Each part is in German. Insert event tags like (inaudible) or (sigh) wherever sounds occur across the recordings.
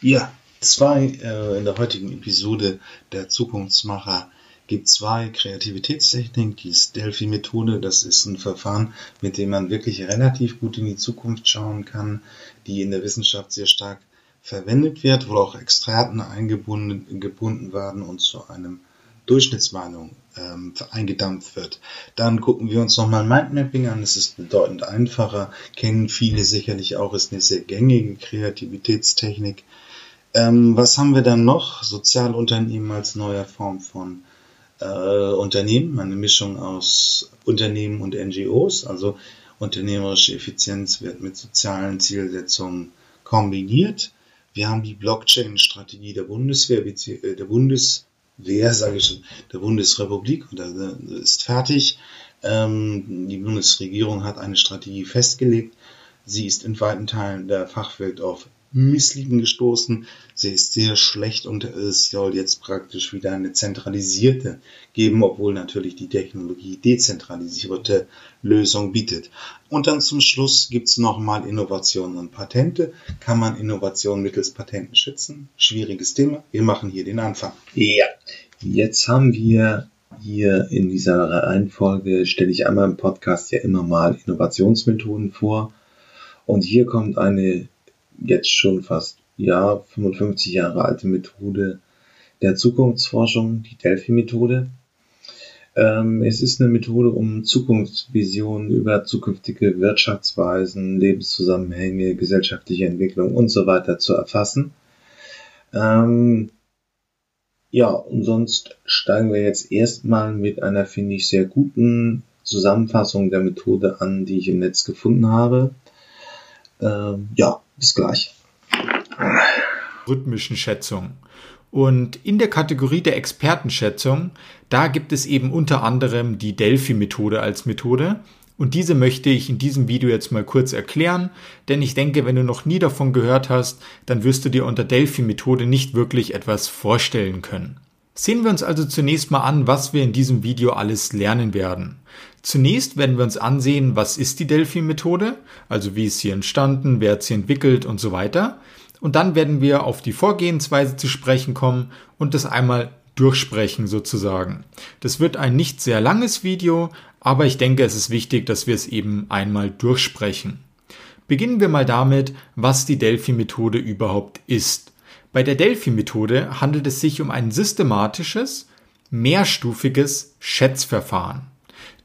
Ja, zwei äh, in der heutigen Episode der Zukunftsmacher gibt zwei Kreativitätstechniken. Die Delphi-Methode, das ist ein Verfahren, mit dem man wirklich relativ gut in die Zukunft schauen kann, die in der Wissenschaft sehr stark verwendet wird, wo auch Extraten eingebunden gebunden werden und zu einem Durchschnittsmeinung ähm, eingedampft wird. Dann gucken wir uns nochmal Mindmapping an. Es ist bedeutend einfacher, kennen viele sicherlich auch, ist eine sehr gängige Kreativitätstechnik. Ähm, was haben wir dann noch? Sozialunternehmen als neue Form von äh, Unternehmen, eine Mischung aus Unternehmen und NGOs, also unternehmerische Effizienz wird mit sozialen Zielsetzungen kombiniert. Wir haben die Blockchain-Strategie der Bundeswehr, äh, der Bundeswehr, sage ich schon, der Bundesrepublik, und das ist fertig. Ähm, die Bundesregierung hat eine Strategie festgelegt. Sie ist in weiten Teilen der Fachwelt auf Misslieben gestoßen. Sie ist sehr schlecht und es soll jetzt praktisch wieder eine zentralisierte geben, obwohl natürlich die Technologie dezentralisierte Lösung bietet. Und dann zum Schluss gibt's nochmal Innovationen und Patente. Kann man Innovation mittels Patenten schützen? Schwieriges Thema. Wir machen hier den Anfang. Ja, jetzt haben wir hier in dieser Reihenfolge, stelle ich einmal im Podcast ja immer mal Innovationsmethoden vor. Und hier kommt eine jetzt schon fast ja 55 Jahre alte Methode der Zukunftsforschung, die Delphi-Methode. Ähm, es ist eine Methode, um Zukunftsvisionen über zukünftige Wirtschaftsweisen, Lebenszusammenhänge, gesellschaftliche Entwicklung und so weiter zu erfassen. Ähm, ja, und sonst steigen wir jetzt erstmal mit einer, finde ich, sehr guten Zusammenfassung der Methode an, die ich im Netz gefunden habe. Ähm, ja, bis gleich. Rhythmischen Schätzung. Und in der Kategorie der Expertenschätzung, da gibt es eben unter anderem die Delphi-Methode als Methode. Und diese möchte ich in diesem Video jetzt mal kurz erklären, denn ich denke, wenn du noch nie davon gehört hast, dann wirst du dir unter Delphi-Methode nicht wirklich etwas vorstellen können. Sehen wir uns also zunächst mal an, was wir in diesem Video alles lernen werden. Zunächst werden wir uns ansehen, was ist die Delphi-Methode, also wie ist sie entstanden, wer hat sie entwickelt und so weiter. Und dann werden wir auf die Vorgehensweise zu sprechen kommen und das einmal durchsprechen sozusagen. Das wird ein nicht sehr langes Video, aber ich denke, es ist wichtig, dass wir es eben einmal durchsprechen. Beginnen wir mal damit, was die Delphi-Methode überhaupt ist. Bei der Delphi-Methode handelt es sich um ein systematisches, mehrstufiges Schätzverfahren.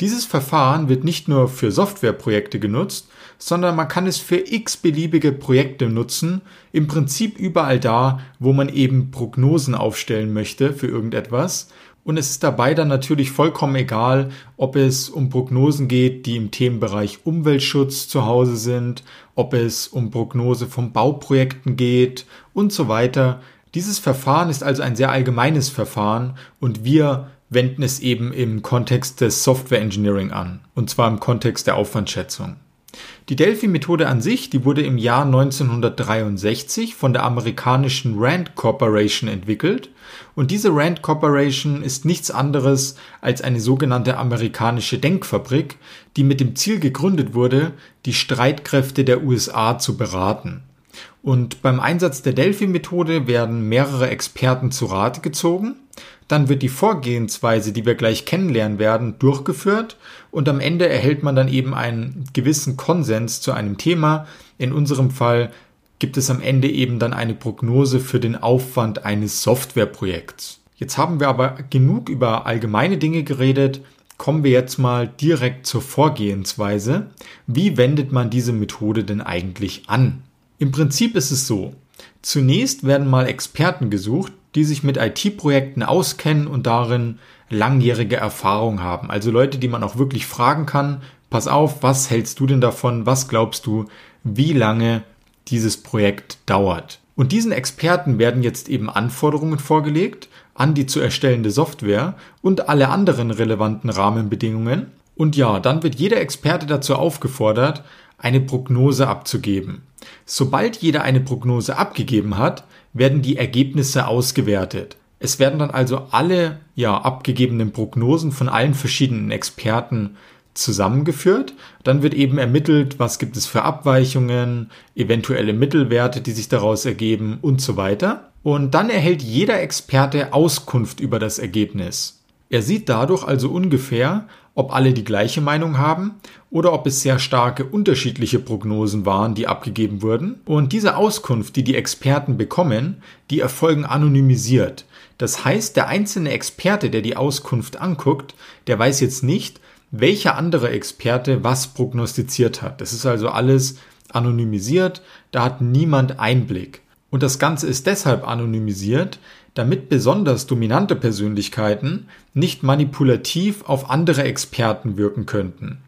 Dieses Verfahren wird nicht nur für Softwareprojekte genutzt, sondern man kann es für x beliebige Projekte nutzen, im Prinzip überall da, wo man eben Prognosen aufstellen möchte für irgendetwas und es ist dabei dann natürlich vollkommen egal, ob es um Prognosen geht, die im Themenbereich Umweltschutz zu Hause sind, ob es um Prognose von Bauprojekten geht und so weiter. Dieses Verfahren ist also ein sehr allgemeines Verfahren und wir wenden es eben im Kontext des Software Engineering an, und zwar im Kontext der Aufwandschätzung. Die Delphi-Methode an sich, die wurde im Jahr 1963 von der amerikanischen Rand Corporation entwickelt und diese Rand Corporation ist nichts anderes als eine sogenannte amerikanische Denkfabrik, die mit dem Ziel gegründet wurde, die Streitkräfte der USA zu beraten. Und beim Einsatz der Delphi-Methode werden mehrere Experten zu Rate gezogen dann wird die Vorgehensweise, die wir gleich kennenlernen werden, durchgeführt und am Ende erhält man dann eben einen gewissen Konsens zu einem Thema. In unserem Fall gibt es am Ende eben dann eine Prognose für den Aufwand eines Softwareprojekts. Jetzt haben wir aber genug über allgemeine Dinge geredet. Kommen wir jetzt mal direkt zur Vorgehensweise. Wie wendet man diese Methode denn eigentlich an? Im Prinzip ist es so. Zunächst werden mal Experten gesucht, die sich mit IT-Projekten auskennen und darin langjährige Erfahrung haben. Also Leute, die man auch wirklich fragen kann, pass auf, was hältst du denn davon? Was glaubst du, wie lange dieses Projekt dauert? Und diesen Experten werden jetzt eben Anforderungen vorgelegt an die zu erstellende Software und alle anderen relevanten Rahmenbedingungen. Und ja, dann wird jeder Experte dazu aufgefordert, eine Prognose abzugeben. Sobald jeder eine Prognose abgegeben hat, werden die Ergebnisse ausgewertet. Es werden dann also alle ja abgegebenen Prognosen von allen verschiedenen Experten zusammengeführt. Dann wird eben ermittelt, was gibt es für Abweichungen, eventuelle Mittelwerte, die sich daraus ergeben und so weiter. Und dann erhält jeder Experte Auskunft über das Ergebnis. Er sieht dadurch also ungefähr, ob alle die gleiche Meinung haben oder ob es sehr starke unterschiedliche Prognosen waren, die abgegeben wurden. Und diese Auskunft, die die Experten bekommen, die erfolgen anonymisiert. Das heißt, der einzelne Experte, der die Auskunft anguckt, der weiß jetzt nicht, welcher andere Experte was prognostiziert hat. Das ist also alles anonymisiert, da hat niemand Einblick. Und das Ganze ist deshalb anonymisiert, damit besonders dominante Persönlichkeiten nicht manipulativ auf andere Experten wirken könnten.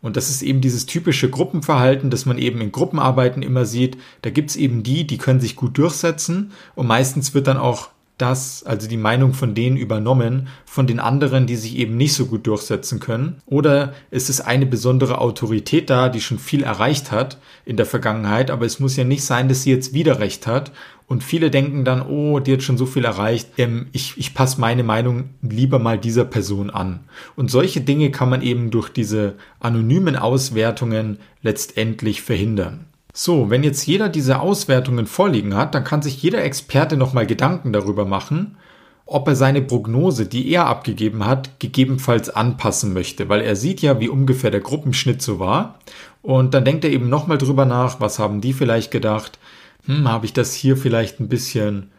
Und das ist eben dieses typische Gruppenverhalten, das man eben in Gruppenarbeiten immer sieht. Da gibt's eben die, die können sich gut durchsetzen und meistens wird dann auch das, also die Meinung von denen übernommen, von den anderen, die sich eben nicht so gut durchsetzen können? Oder ist es eine besondere Autorität da, die schon viel erreicht hat in der Vergangenheit, aber es muss ja nicht sein, dass sie jetzt wieder recht hat. Und viele denken dann, oh, die hat schon so viel erreicht, ähm, ich, ich passe meine Meinung lieber mal dieser Person an. Und solche Dinge kann man eben durch diese anonymen Auswertungen letztendlich verhindern. So, wenn jetzt jeder diese Auswertungen vorliegen hat, dann kann sich jeder Experte nochmal Gedanken darüber machen, ob er seine Prognose, die er abgegeben hat, gegebenenfalls anpassen möchte, weil er sieht ja, wie ungefähr der Gruppenschnitt so war. Und dann denkt er eben nochmal drüber nach, was haben die vielleicht gedacht? Hm, habe ich das hier vielleicht ein bisschen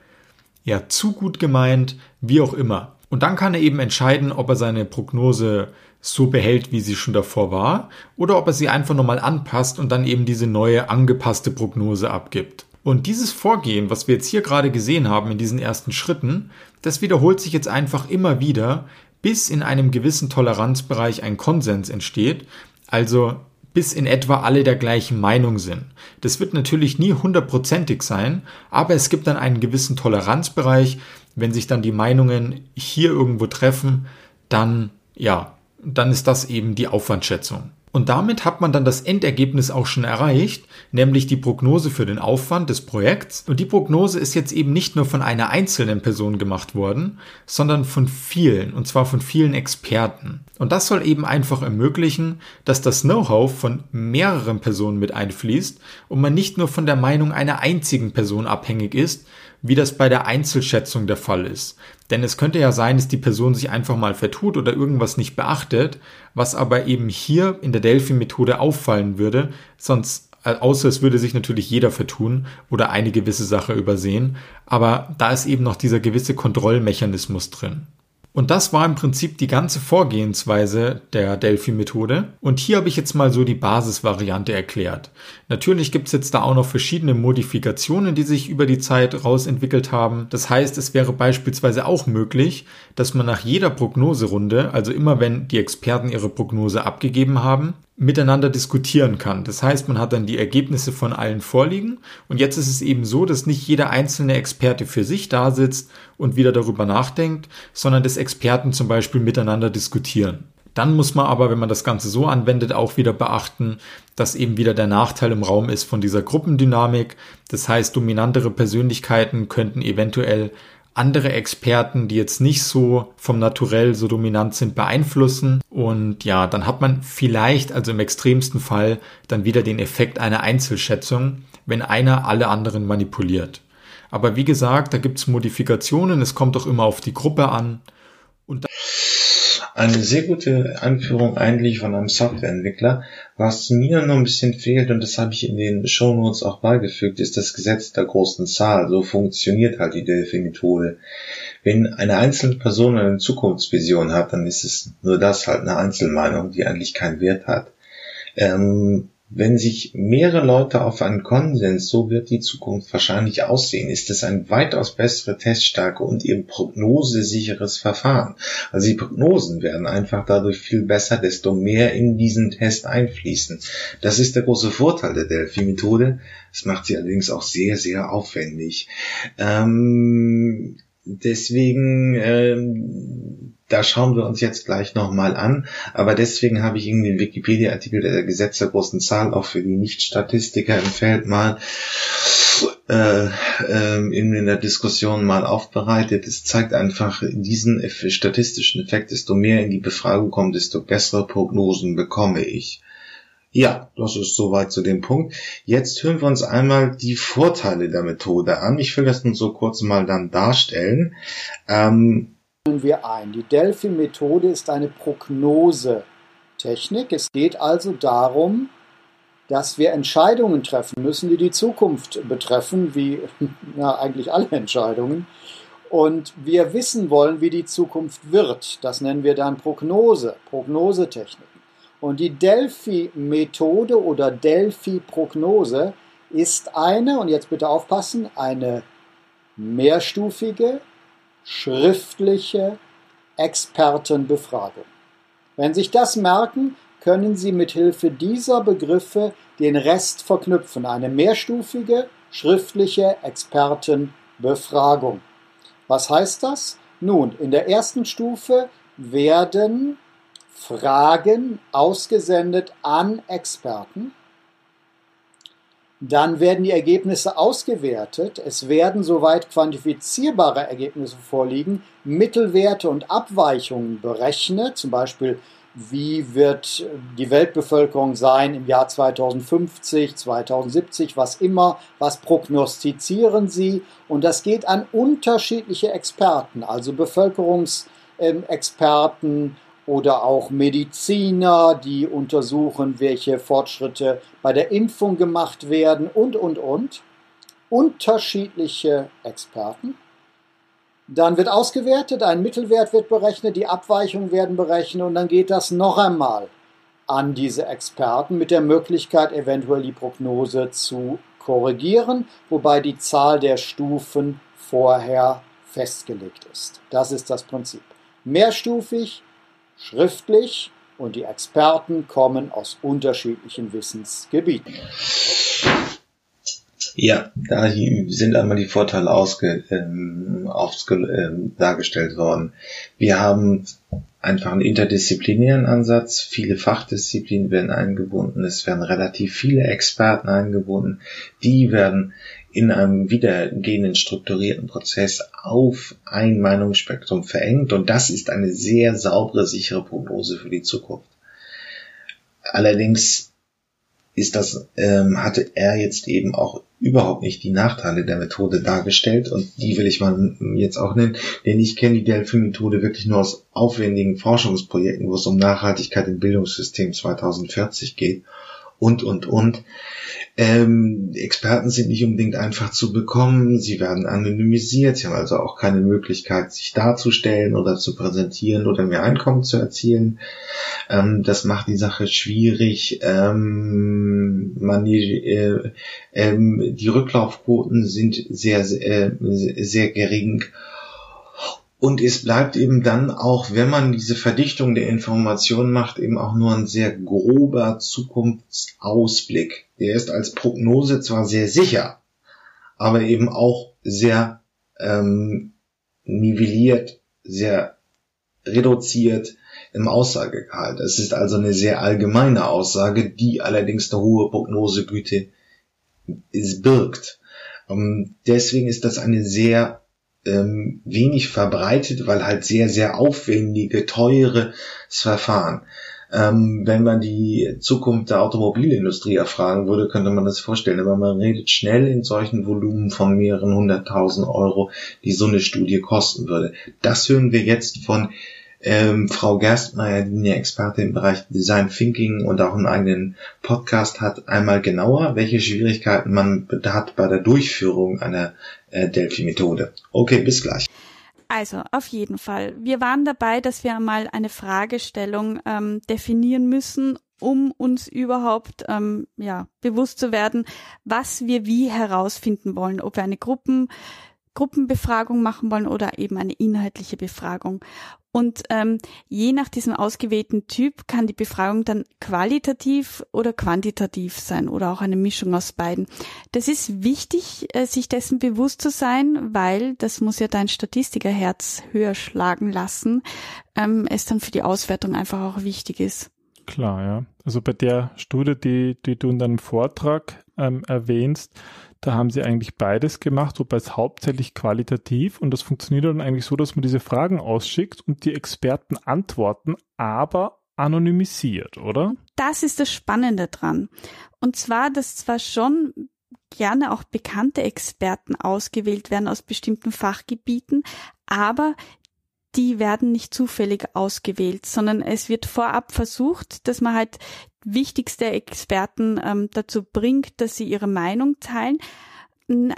ja zu gut gemeint, wie auch immer. Und dann kann er eben entscheiden, ob er seine Prognose so behält, wie sie schon davor war, oder ob er sie einfach nochmal anpasst und dann eben diese neue angepasste Prognose abgibt. Und dieses Vorgehen, was wir jetzt hier gerade gesehen haben in diesen ersten Schritten, das wiederholt sich jetzt einfach immer wieder, bis in einem gewissen Toleranzbereich ein Konsens entsteht, also bis in etwa alle der gleichen Meinung sind. Das wird natürlich nie hundertprozentig sein, aber es gibt dann einen gewissen Toleranzbereich. Wenn sich dann die Meinungen hier irgendwo treffen, dann ja, dann ist das eben die Aufwandschätzung. Und damit hat man dann das Endergebnis auch schon erreicht, nämlich die Prognose für den Aufwand des Projekts. Und die Prognose ist jetzt eben nicht nur von einer einzelnen Person gemacht worden, sondern von vielen, und zwar von vielen Experten. Und das soll eben einfach ermöglichen, dass das Know-how von mehreren Personen mit einfließt und man nicht nur von der Meinung einer einzigen Person abhängig ist, wie das bei der Einzelschätzung der Fall ist. Denn es könnte ja sein, dass die Person sich einfach mal vertut oder irgendwas nicht beachtet, was aber eben hier in der Delphi-Methode auffallen würde, sonst äh, außer es würde sich natürlich jeder vertun oder eine gewisse Sache übersehen, aber da ist eben noch dieser gewisse Kontrollmechanismus drin. Und das war im Prinzip die ganze Vorgehensweise der Delphi-Methode. Und hier habe ich jetzt mal so die Basisvariante erklärt. Natürlich gibt es jetzt da auch noch verschiedene Modifikationen, die sich über die Zeit rausentwickelt haben. Das heißt, es wäre beispielsweise auch möglich, dass man nach jeder Prognoserunde, also immer wenn die Experten ihre Prognose abgegeben haben, miteinander diskutieren kann. Das heißt, man hat dann die Ergebnisse von allen vorliegen und jetzt ist es eben so, dass nicht jeder einzelne Experte für sich da sitzt und wieder darüber nachdenkt, sondern dass Experten zum Beispiel miteinander diskutieren. Dann muss man aber, wenn man das Ganze so anwendet, auch wieder beachten, dass eben wieder der Nachteil im Raum ist von dieser Gruppendynamik. Das heißt, dominantere Persönlichkeiten könnten eventuell andere Experten, die jetzt nicht so vom Naturell so dominant sind, beeinflussen. Und ja, dann hat man vielleicht, also im extremsten Fall, dann wieder den Effekt einer Einzelschätzung, wenn einer alle anderen manipuliert. Aber wie gesagt, da gibt's Modifikationen, es kommt doch immer auf die Gruppe an. Und eine sehr gute Anführung eigentlich von einem Softwareentwickler. Was mir noch ein bisschen fehlt, und das habe ich in den Show Notes auch beigefügt, ist das Gesetz der großen Zahl. So funktioniert halt die Delphi-Methode. Wenn eine einzelne Person eine Zukunftsvision hat, dann ist es nur das halt eine Einzelmeinung, die eigentlich keinen Wert hat. Ähm, wenn sich mehrere Leute auf einen Konsens, so wird die Zukunft wahrscheinlich aussehen, ist es ein weitaus bessere Teststärke und eben prognosesicheres Verfahren. Also die Prognosen werden einfach dadurch viel besser, desto mehr in diesen Test einfließen. Das ist der große Vorteil der Delphi-Methode. Das macht sie allerdings auch sehr, sehr aufwendig. Ähm, deswegen ähm, da schauen wir uns jetzt gleich nochmal an. Aber deswegen habe ich Ihnen den Wikipedia-Artikel der Gesetze der großen Zahl auch für die Nicht-Statistiker im Feld mal äh, äh, in, der Diskussion mal aufbereitet. Es zeigt einfach diesen statistischen Effekt, desto mehr in die Befragung kommt, desto bessere Prognosen bekomme ich. Ja, das ist soweit zu dem Punkt. Jetzt hören wir uns einmal die Vorteile der Methode an. Ich will das nun so kurz mal dann darstellen. Ähm, wir ein. Die Delphi-Methode ist eine Prognosetechnik. Es geht also darum, dass wir Entscheidungen treffen müssen, die die Zukunft betreffen, wie (laughs) ja, eigentlich alle Entscheidungen. Und wir wissen wollen, wie die Zukunft wird. Das nennen wir dann Prognose, Prognosetechniken. Und die Delphi-Methode oder Delphi-Prognose ist eine, und jetzt bitte aufpassen, eine mehrstufige, schriftliche Expertenbefragung. Wenn Sie sich das merken, können Sie mit Hilfe dieser Begriffe den Rest verknüpfen. Eine mehrstufige schriftliche Expertenbefragung. Was heißt das? Nun, in der ersten Stufe werden Fragen ausgesendet an Experten. Dann werden die Ergebnisse ausgewertet. Es werden soweit quantifizierbare Ergebnisse vorliegen, Mittelwerte und Abweichungen berechnet, zum Beispiel wie wird die Weltbevölkerung sein im Jahr 2050, 2070, was immer, was prognostizieren sie. Und das geht an unterschiedliche Experten, also Bevölkerungsexperten oder auch Mediziner, die untersuchen, welche Fortschritte bei der Impfung gemacht werden und, und, und. Unterschiedliche Experten. Dann wird ausgewertet, ein Mittelwert wird berechnet, die Abweichungen werden berechnet und dann geht das noch einmal an diese Experten mit der Möglichkeit, eventuell die Prognose zu korrigieren, wobei die Zahl der Stufen vorher festgelegt ist. Das ist das Prinzip. Mehrstufig, schriftlich und die Experten kommen aus unterschiedlichen Wissensgebieten. Ja, da sind einmal die Vorteile ausge, ähm, aufge, ähm, dargestellt worden. Wir haben einfach einen interdisziplinären Ansatz. Viele Fachdisziplinen werden eingebunden. Es werden relativ viele Experten eingebunden. Die werden in einem wiedergehenden strukturierten Prozess auf ein Meinungsspektrum verengt. Und das ist eine sehr saubere, sichere Prognose für die Zukunft. Allerdings ist das, ähm, hatte er jetzt eben auch überhaupt nicht die Nachteile der Methode dargestellt und die will ich mal jetzt auch nennen, denn ich kenne die Delphi-Methode wirklich nur aus aufwendigen Forschungsprojekten, wo es um Nachhaltigkeit im Bildungssystem 2040 geht und, und, und. Ähm, Experten sind nicht unbedingt einfach zu bekommen, sie werden anonymisiert, sie haben also auch keine Möglichkeit, sich darzustellen oder zu präsentieren oder mehr Einkommen zu erzielen. Ähm, das macht die Sache schwierig. Ähm, man, äh, äh, die Rücklaufquoten sind sehr, sehr, äh, sehr gering und es bleibt eben dann auch, wenn man diese Verdichtung der Informationen macht, eben auch nur ein sehr grober Zukunftsausblick. Der ist als Prognose zwar sehr sicher, aber eben auch sehr ähm, nivelliert, sehr reduziert im Aussagegehalt. Es ist also eine sehr allgemeine Aussage, die allerdings eine hohe Prognosegüte birgt. Ähm, deswegen ist das eine sehr ähm, wenig verbreitet, weil halt sehr, sehr aufwendige, teure Verfahren. Ähm, wenn man die Zukunft der Automobilindustrie erfragen würde, könnte man das vorstellen. Aber man redet schnell in solchen Volumen von mehreren hunderttausend Euro, die so eine Studie kosten würde. Das hören wir jetzt von ähm, Frau Gerstmeier, die eine Expertin im Bereich Design Thinking und auch einen eigenen Podcast hat, einmal genauer, welche Schwierigkeiten man hat bei der Durchführung einer äh, Delphi-Methode. Okay, bis gleich. Also, auf jeden Fall. Wir waren dabei, dass wir einmal eine Fragestellung ähm, definieren müssen, um uns überhaupt ähm, ja, bewusst zu werden, was wir wie herausfinden wollen, ob wir eine Gruppen, Gruppenbefragung machen wollen oder eben eine inhaltliche Befragung. Und ähm, je nach diesem ausgewählten Typ kann die Befragung dann qualitativ oder quantitativ sein oder auch eine Mischung aus beiden. Das ist wichtig, äh, sich dessen bewusst zu sein, weil das muss ja dein Statistikerherz höher schlagen lassen, ähm, es dann für die Auswertung einfach auch wichtig ist. Klar, ja. Also bei der Studie, die, die du in deinem Vortrag ähm, erwähnst, da haben sie eigentlich beides gemacht, wobei es hauptsächlich qualitativ und das funktioniert dann eigentlich so, dass man diese Fragen ausschickt und die Experten antworten, aber anonymisiert, oder? Das ist das Spannende dran. Und zwar, dass zwar schon gerne auch bekannte Experten ausgewählt werden aus bestimmten Fachgebieten, aber die werden nicht zufällig ausgewählt, sondern es wird vorab versucht, dass man halt wichtigste Experten ähm, dazu bringt, dass sie ihre Meinung teilen,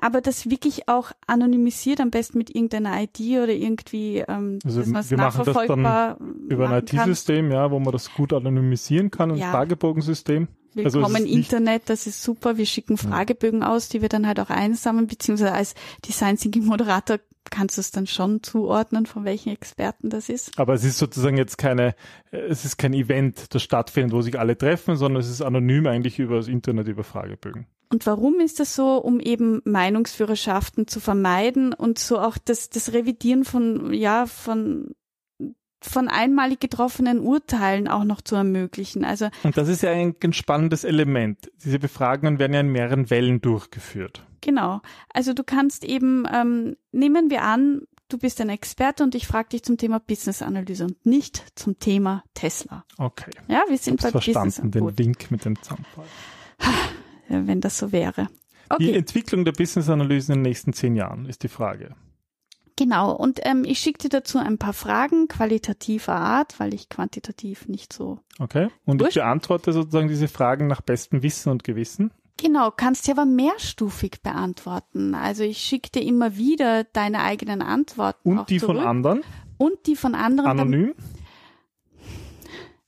aber das wirklich auch anonymisiert, am besten mit irgendeiner ID oder irgendwie, ähm, also dass wir machen das dann über ein IT-System, ja, wo man das gut anonymisieren kann, ein ja. Fragebogensystem. Willkommen also Internet, das ist super. Wir schicken Fragebögen aus, die wir dann halt auch einsammeln, beziehungsweise als Design Thinking Moderator kannst du es dann schon zuordnen, von welchen Experten das ist. Aber es ist sozusagen jetzt keine, es ist kein Event, das stattfindet, wo sich alle treffen, sondern es ist anonym eigentlich über das Internet, über Fragebögen. Und warum ist das so? Um eben Meinungsführerschaften zu vermeiden und so auch das, das Revidieren von, ja, von von einmalig getroffenen Urteilen auch noch zu ermöglichen. Also und das ist ja ein, ein spannendes Element. Diese Befragungen werden ja in mehreren Wellen durchgeführt. Genau. Also du kannst eben, ähm, nehmen wir an, du bist ein Experte und ich frage dich zum Thema Business Analyse und nicht zum Thema Tesla. Okay. Ja, wir sind bei verstanden, Business den Link mit dem Zaunfall. Wenn das so wäre. Okay. Die Entwicklung der Business Analyse in den nächsten zehn Jahren ist die Frage. Genau, und ähm, ich schicke dir dazu ein paar Fragen qualitativer Art, weil ich quantitativ nicht so. Okay, und ich beantworte sozusagen diese Fragen nach bestem Wissen und Gewissen. Genau, kannst du aber mehrstufig beantworten. Also ich schicke dir immer wieder deine eigenen Antworten. Und die zurück. von anderen? Und die von anderen. Anonym?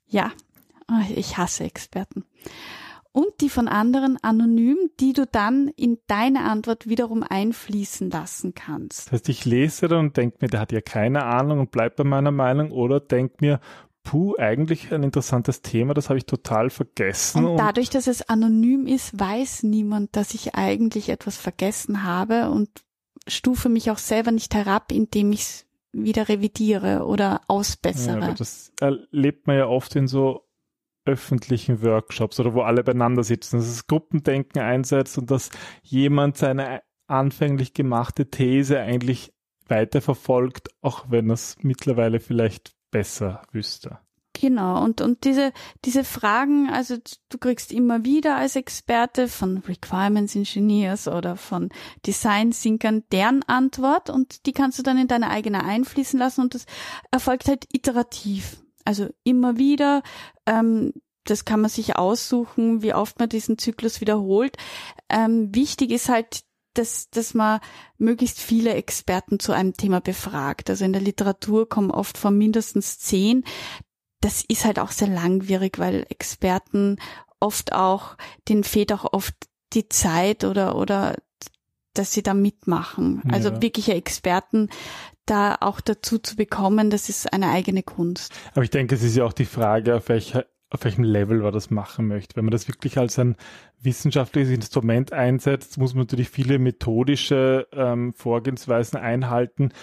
ja, oh, ich hasse Experten und die von anderen anonym, die du dann in deine Antwort wiederum einfließen lassen kannst. Das heißt, ich lese dann und denke mir, der hat ja keine Ahnung und bleibt bei meiner Meinung oder denke mir, puh, eigentlich ein interessantes Thema, das habe ich total vergessen. Und dadurch, dass es anonym ist, weiß niemand, dass ich eigentlich etwas vergessen habe und stufe mich auch selber nicht herab, indem ich es wieder revidiere oder ausbessere. Ja, das erlebt man ja oft in so öffentlichen Workshops oder wo alle beieinander sitzen, dass das Gruppendenken einsetzt und dass jemand seine anfänglich gemachte These eigentlich weiterverfolgt, auch wenn er es mittlerweile vielleicht besser wüsste. Genau, und, und diese, diese Fragen, also du kriegst immer wieder als Experte von Requirements Engineers oder von Design Thinkern deren Antwort und die kannst du dann in deine eigene einfließen lassen und das erfolgt halt iterativ. Also immer wieder, ähm, das kann man sich aussuchen, wie oft man diesen Zyklus wiederholt. Ähm, wichtig ist halt, dass, dass man möglichst viele Experten zu einem Thema befragt. Also in der Literatur kommen oft von mindestens zehn. Das ist halt auch sehr langwierig, weil Experten oft auch, denen fehlt auch oft die Zeit oder, oder dass sie da mitmachen. Also ja. wirkliche Experten da auch dazu zu bekommen, das ist eine eigene Kunst. Aber ich denke, es ist ja auch die Frage, auf welcher auf welchem Level man das machen möchte. Wenn man das wirklich als ein wissenschaftliches Instrument einsetzt, muss man natürlich viele methodische ähm, Vorgehensweisen einhalten.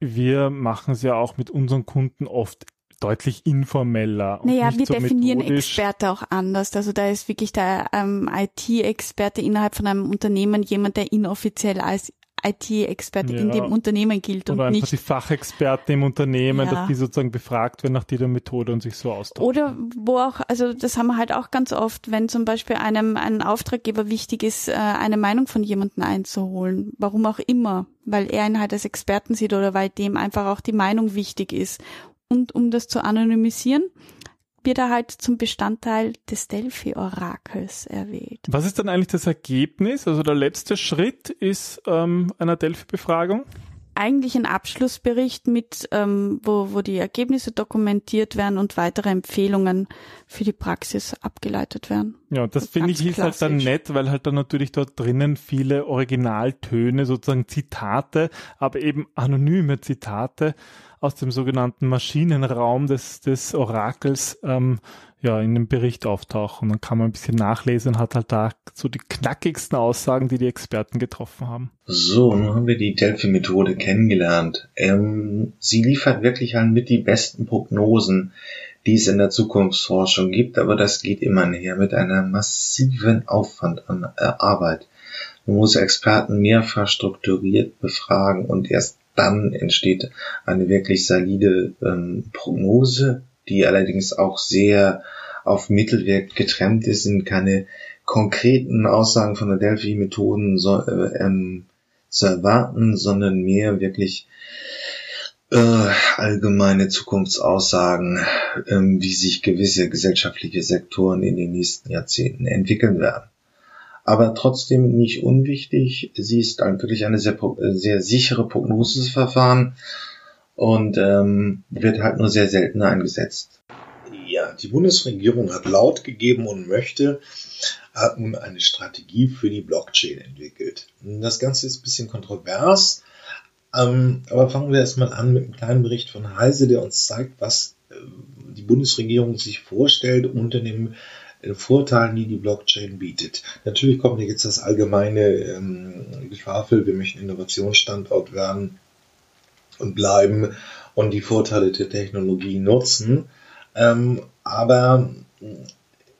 Wir machen es ja auch mit unseren Kunden oft deutlich informeller. Naja, wir so definieren methodisch. Experte auch anders. Also da ist wirklich der ähm, IT-Experte innerhalb von einem Unternehmen jemand, der inoffiziell als IT-Experte ja. in dem Unternehmen gilt Oder und nicht die Fachexperten im Unternehmen, ja. dass die sozusagen befragt werden nach dieser Methode und sich so austauschen. Oder wo auch, also das haben wir halt auch ganz oft, wenn zum Beispiel einem ein Auftraggeber wichtig ist, äh, eine Meinung von jemandem einzuholen, warum auch immer, weil er ihn halt als Experten sieht oder weil dem einfach auch die Meinung wichtig ist. Und um das zu anonymisieren, wird er halt zum Bestandteil des Delphi-Orakels erwählt. Was ist dann eigentlich das Ergebnis? Also der letzte Schritt ist ähm, einer Delphi-Befragung? Eigentlich ein Abschlussbericht mit, ähm, wo, wo die Ergebnisse dokumentiert werden und weitere Empfehlungen für die Praxis abgeleitet werden. Ja, das finde ich ist halt dann nett, weil halt dann natürlich dort drinnen viele Originaltöne, sozusagen Zitate, aber eben anonyme Zitate aus dem sogenannten Maschinenraum des, des Orakels ähm, ja, in dem Bericht auftauchen. Dann kann man ein bisschen nachlesen und hat halt da so die knackigsten Aussagen, die die Experten getroffen haben. So, nun haben wir die Delphi-Methode kennengelernt. Ähm, sie liefert wirklich halt mit die besten Prognosen, die es in der Zukunftsforschung gibt, aber das geht immer näher mit einem massiven Aufwand an äh, Arbeit. Man muss Experten mehrfach strukturiert befragen und erst dann entsteht eine wirklich solide ähm, Prognose, die allerdings auch sehr auf Mittelwert getrennt ist, sind keine konkreten Aussagen von der Delphi-Methoden so, äh, ähm, zu erwarten, sondern mehr wirklich äh, allgemeine Zukunftsaussagen, ähm, wie sich gewisse gesellschaftliche Sektoren in den nächsten Jahrzehnten entwickeln werden. Aber trotzdem nicht unwichtig, sie ist wirklich eine sehr, sehr sichere Prognoseverfahren und ähm, wird halt nur sehr selten eingesetzt. Ja, die Bundesregierung hat laut gegeben und möchte, hat nun eine Strategie für die Blockchain entwickelt. Das Ganze ist ein bisschen kontrovers, ähm, aber fangen wir erstmal an mit einem kleinen Bericht von Heise, der uns zeigt, was äh, die Bundesregierung sich vorstellt unter dem äh, Vorteilen, die die Blockchain bietet. Natürlich kommt hier jetzt das allgemeine ähm, Geschwafel, wir möchten Innovationsstandort werden und bleiben und die Vorteile der Technologie nutzen. Ähm, aber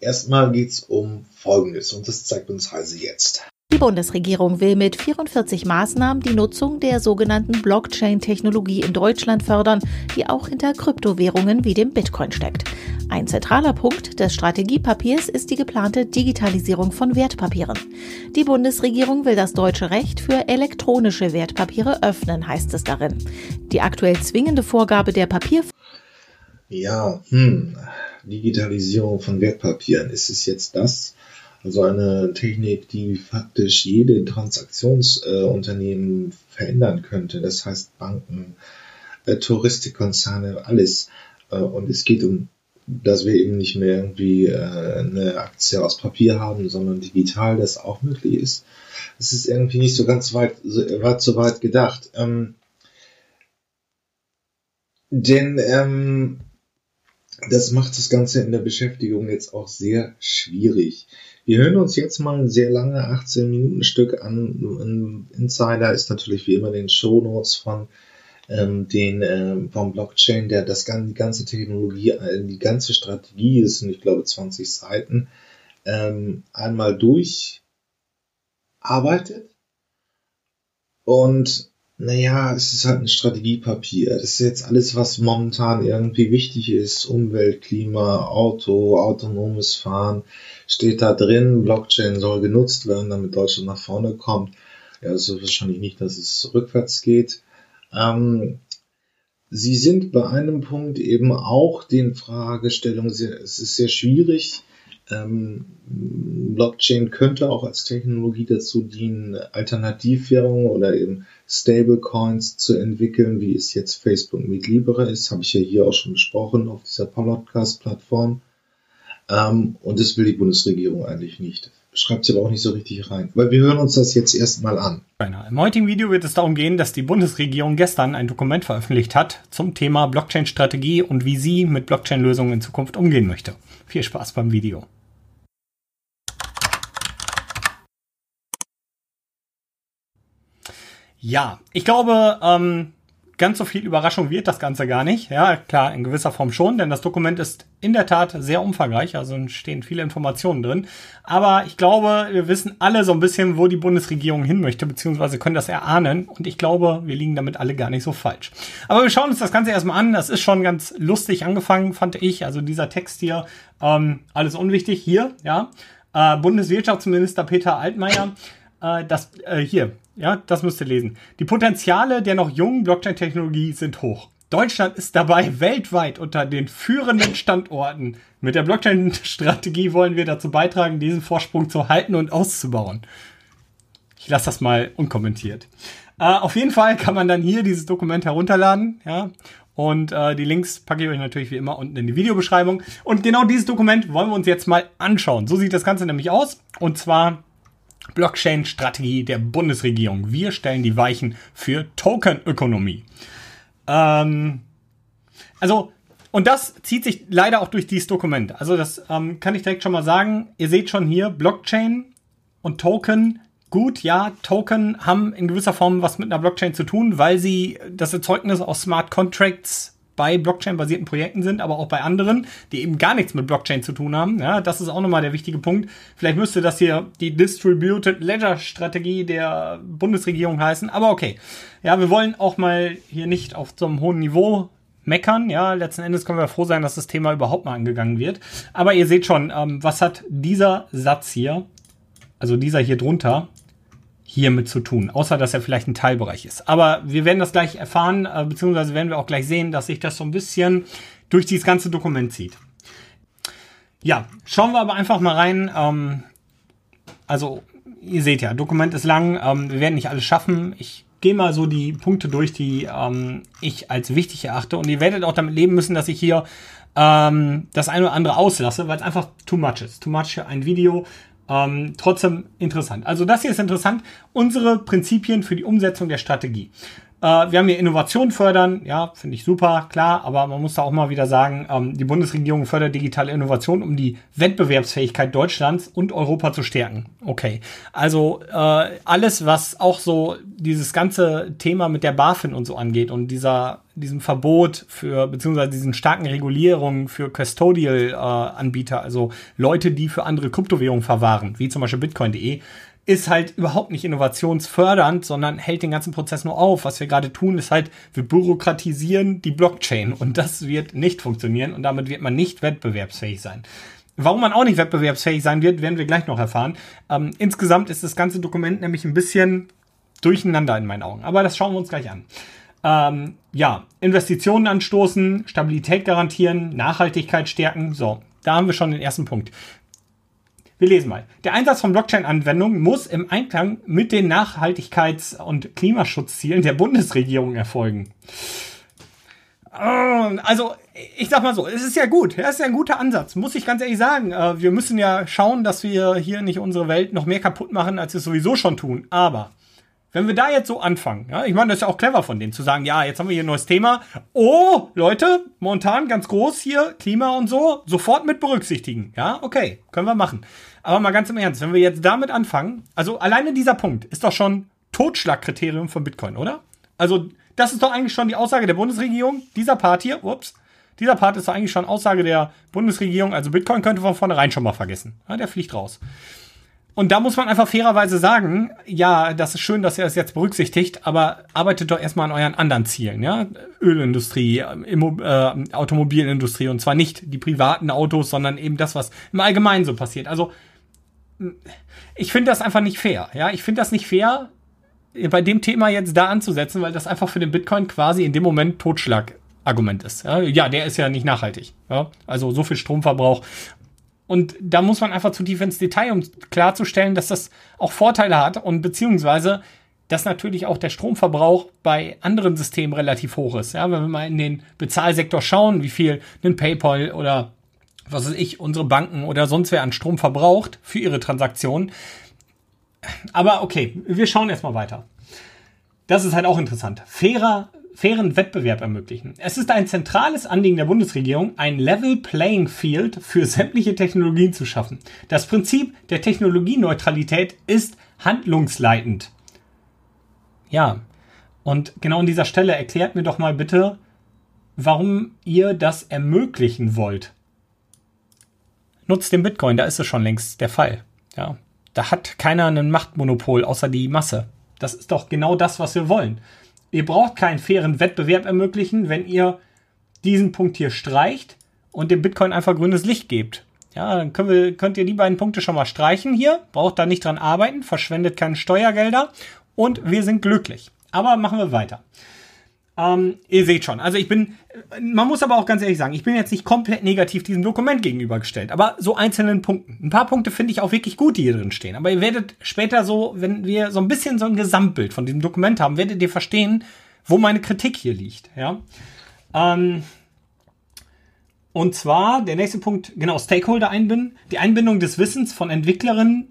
erstmal geht es um Folgendes und das zeigt uns Heise jetzt. Die Bundesregierung will mit 44 Maßnahmen die Nutzung der sogenannten Blockchain-Technologie in Deutschland fördern, die auch hinter Kryptowährungen wie dem Bitcoin steckt. Ein zentraler Punkt des Strategiepapiers ist die geplante Digitalisierung von Wertpapieren. Die Bundesregierung will das deutsche Recht für elektronische Wertpapiere öffnen, heißt es darin. Die aktuell zwingende Vorgabe der Papier ja, hm, Digitalisierung von Wertpapieren. Ist es jetzt das? Also eine Technik, die faktisch jede Transaktionsunternehmen äh, verändern könnte. Das heißt Banken, äh, Touristikkonzerne, alles. Äh, und es geht um, dass wir eben nicht mehr irgendwie äh, eine Aktie aus Papier haben, sondern digital, das auch möglich ist. Es ist irgendwie nicht so ganz weit, so, weit, so weit gedacht. Ähm, denn ähm, das macht das Ganze in der Beschäftigung jetzt auch sehr schwierig. Wir hören uns jetzt mal ein sehr lange 18 Minuten Stück an. Insider ist natürlich wie immer den Show Notes von ähm, den ähm, vom Blockchain, der das die ganze Technologie, äh, die ganze Strategie ist, und ich glaube 20 Seiten, ähm, einmal durcharbeitet und naja, es ist halt ein Strategiepapier. Das ist jetzt alles, was momentan irgendwie wichtig ist. Umwelt, Klima, Auto, autonomes Fahren steht da drin. Blockchain soll genutzt werden, damit Deutschland nach vorne kommt. Ja, also wahrscheinlich nicht, dass es rückwärts geht. Ähm, Sie sind bei einem Punkt eben auch den Fragestellungen es ist sehr schwierig, Blockchain könnte auch als Technologie dazu dienen, Alternativwährungen oder eben Stablecoins zu entwickeln, wie es jetzt Facebook mit Libra ist, habe ich ja hier auch schon besprochen auf dieser Podcast-Plattform. Ähm, und das will die Bundesregierung eigentlich nicht. Schreibt sie aber auch nicht so richtig rein, weil wir hören uns das jetzt erstmal an. Im heutigen Video wird es darum gehen, dass die Bundesregierung gestern ein Dokument veröffentlicht hat zum Thema Blockchain-Strategie und wie sie mit Blockchain-Lösungen in Zukunft umgehen möchte. Viel Spaß beim Video. Ja, ich glaube, ähm, ganz so viel Überraschung wird das Ganze gar nicht. Ja, klar, in gewisser Form schon, denn das Dokument ist in der Tat sehr umfangreich, also stehen viele Informationen drin. Aber ich glaube, wir wissen alle so ein bisschen, wo die Bundesregierung hin möchte, beziehungsweise können das erahnen. Und ich glaube, wir liegen damit alle gar nicht so falsch. Aber wir schauen uns das Ganze erstmal an. Das ist schon ganz lustig angefangen, fand ich. Also dieser Text hier, ähm, alles unwichtig hier, ja. Äh, Bundeswirtschaftsminister Peter Altmaier, äh, das äh, hier, ja, das müsst ihr lesen. Die Potenziale der noch jungen Blockchain-Technologie sind hoch. Deutschland ist dabei (laughs) weltweit unter den führenden Standorten. Mit der Blockchain-Strategie wollen wir dazu beitragen, diesen Vorsprung zu halten und auszubauen. Ich lasse das mal unkommentiert. Äh, auf jeden Fall kann man dann hier dieses Dokument herunterladen, ja. Und äh, die Links packe ich euch natürlich wie immer unten in die Videobeschreibung. Und genau dieses Dokument wollen wir uns jetzt mal anschauen. So sieht das Ganze nämlich aus. Und zwar Blockchain-Strategie der Bundesregierung. Wir stellen die Weichen für Tokenökonomie. Ähm, also, und das zieht sich leider auch durch dieses Dokument. Also, das ähm, kann ich direkt schon mal sagen. Ihr seht schon hier, Blockchain und Token. Gut, ja, Token haben in gewisser Form was mit einer Blockchain zu tun, weil sie das Erzeugnis aus Smart Contracts bei Blockchain-basierten Projekten sind, aber auch bei anderen, die eben gar nichts mit Blockchain zu tun haben. Ja, das ist auch nochmal der wichtige Punkt. Vielleicht müsste das hier die Distributed Ledger Strategie der Bundesregierung heißen, aber okay. Ja, wir wollen auch mal hier nicht auf so einem hohen Niveau meckern. Ja, letzten Endes können wir froh sein, dass das Thema überhaupt mal angegangen wird. Aber ihr seht schon, ähm, was hat dieser Satz hier, also dieser hier drunter, hiermit zu tun, außer dass er vielleicht ein Teilbereich ist. Aber wir werden das gleich erfahren, äh, beziehungsweise werden wir auch gleich sehen, dass sich das so ein bisschen durch dieses ganze Dokument zieht. Ja, schauen wir aber einfach mal rein. Ähm, also, ihr seht ja, Dokument ist lang, ähm, wir werden nicht alles schaffen. Ich gehe mal so die Punkte durch, die ähm, ich als wichtig erachte. Und ihr werdet auch damit leben müssen, dass ich hier ähm, das eine oder andere auslasse, weil es einfach too much ist. Too much für ein Video. Ähm, trotzdem interessant. Also das hier ist interessant. Unsere Prinzipien für die Umsetzung der Strategie. Äh, wir haben hier Innovation fördern, ja, finde ich super, klar, aber man muss da auch mal wieder sagen, ähm, die Bundesregierung fördert digitale Innovation, um die Wettbewerbsfähigkeit Deutschlands und Europa zu stärken. Okay, also äh, alles, was auch so dieses ganze Thema mit der BaFin und so angeht und dieser diesem Verbot für beziehungsweise diesen starken Regulierungen für Custodial-Anbieter, äh, also Leute, die für andere Kryptowährungen verwahren, wie zum Beispiel Bitcoin.de, ist halt überhaupt nicht innovationsfördernd, sondern hält den ganzen Prozess nur auf. Was wir gerade tun, ist halt, wir bürokratisieren die Blockchain und das wird nicht funktionieren und damit wird man nicht wettbewerbsfähig sein. Warum man auch nicht wettbewerbsfähig sein wird, werden wir gleich noch erfahren. Ähm, insgesamt ist das ganze Dokument nämlich ein bisschen durcheinander in meinen Augen, aber das schauen wir uns gleich an. Ähm, ja, Investitionen anstoßen, Stabilität garantieren, Nachhaltigkeit stärken. So, da haben wir schon den ersten Punkt. Wir lesen mal. Der Einsatz von Blockchain-Anwendungen muss im Einklang mit den Nachhaltigkeits- und Klimaschutzzielen der Bundesregierung erfolgen. Ähm, also, ich sag mal so, es ist ja gut. Es ist ja ein guter Ansatz, muss ich ganz ehrlich sagen. Äh, wir müssen ja schauen, dass wir hier nicht unsere Welt noch mehr kaputt machen, als wir es sowieso schon tun. Aber wenn wir da jetzt so anfangen, ja, ich meine, das ist ja auch clever von denen zu sagen, ja, jetzt haben wir hier ein neues Thema. Oh, Leute, momentan ganz groß hier, Klima und so, sofort mit berücksichtigen. Ja, okay, können wir machen. Aber mal ganz im Ernst, wenn wir jetzt damit anfangen, also alleine dieser Punkt ist doch schon Totschlagkriterium von Bitcoin, oder? Also, das ist doch eigentlich schon die Aussage der Bundesregierung. Dieser Part hier, ups, dieser Part ist doch eigentlich schon Aussage der Bundesregierung. Also Bitcoin könnte von vornherein schon mal vergessen. Ja, der fliegt raus. Und da muss man einfach fairerweise sagen, ja, das ist schön, dass ihr das jetzt berücksichtigt, aber arbeitet doch erstmal an euren anderen Zielen, ja? Ölindustrie, Immo äh, Automobilindustrie und zwar nicht die privaten Autos, sondern eben das, was im Allgemeinen so passiert. Also ich finde das einfach nicht fair, ja? Ich finde das nicht fair, bei dem Thema jetzt da anzusetzen, weil das einfach für den Bitcoin quasi in dem Moment Totschlagargument ist. Ja, ja der ist ja nicht nachhaltig. Ja? Also so viel Stromverbrauch und da muss man einfach zu tief ins Detail, um klarzustellen, dass das auch Vorteile hat und beziehungsweise, dass natürlich auch der Stromverbrauch bei anderen Systemen relativ hoch ist. Ja, wenn wir mal in den Bezahlsektor schauen, wie viel ein PayPal oder was weiß ich, unsere Banken oder sonst wer an Strom verbraucht für ihre Transaktionen. Aber okay, wir schauen erstmal weiter. Das ist halt auch interessant. Fairer fairen Wettbewerb ermöglichen. Es ist ein zentrales Anliegen der Bundesregierung, ein Level Playing Field für sämtliche Technologien zu schaffen. Das Prinzip der Technologieneutralität ist handlungsleitend. Ja, und genau an dieser Stelle erklärt mir doch mal bitte, warum ihr das ermöglichen wollt. Nutzt den Bitcoin, da ist es schon längst der Fall. Ja, da hat keiner ein Machtmonopol außer die Masse. Das ist doch genau das, was wir wollen. Ihr braucht keinen fairen Wettbewerb ermöglichen, wenn ihr diesen Punkt hier streicht und dem Bitcoin einfach grünes Licht gebt. Ja, dann wir, könnt ihr die beiden Punkte schon mal streichen hier. Braucht da nicht dran arbeiten, verschwendet keine Steuergelder und wir sind glücklich. Aber machen wir weiter. Ähm, ihr seht schon, also ich bin, man muss aber auch ganz ehrlich sagen, ich bin jetzt nicht komplett negativ diesem Dokument gegenübergestellt, aber so einzelnen Punkten. Ein paar Punkte finde ich auch wirklich gut, die hier drin stehen. Aber ihr werdet später so, wenn wir so ein bisschen so ein Gesamtbild von diesem Dokument haben, werdet ihr verstehen, wo meine Kritik hier liegt. Ja. Ähm, und zwar der nächste Punkt, genau, Stakeholder einbinden. Die Einbindung des Wissens von Entwicklerinnen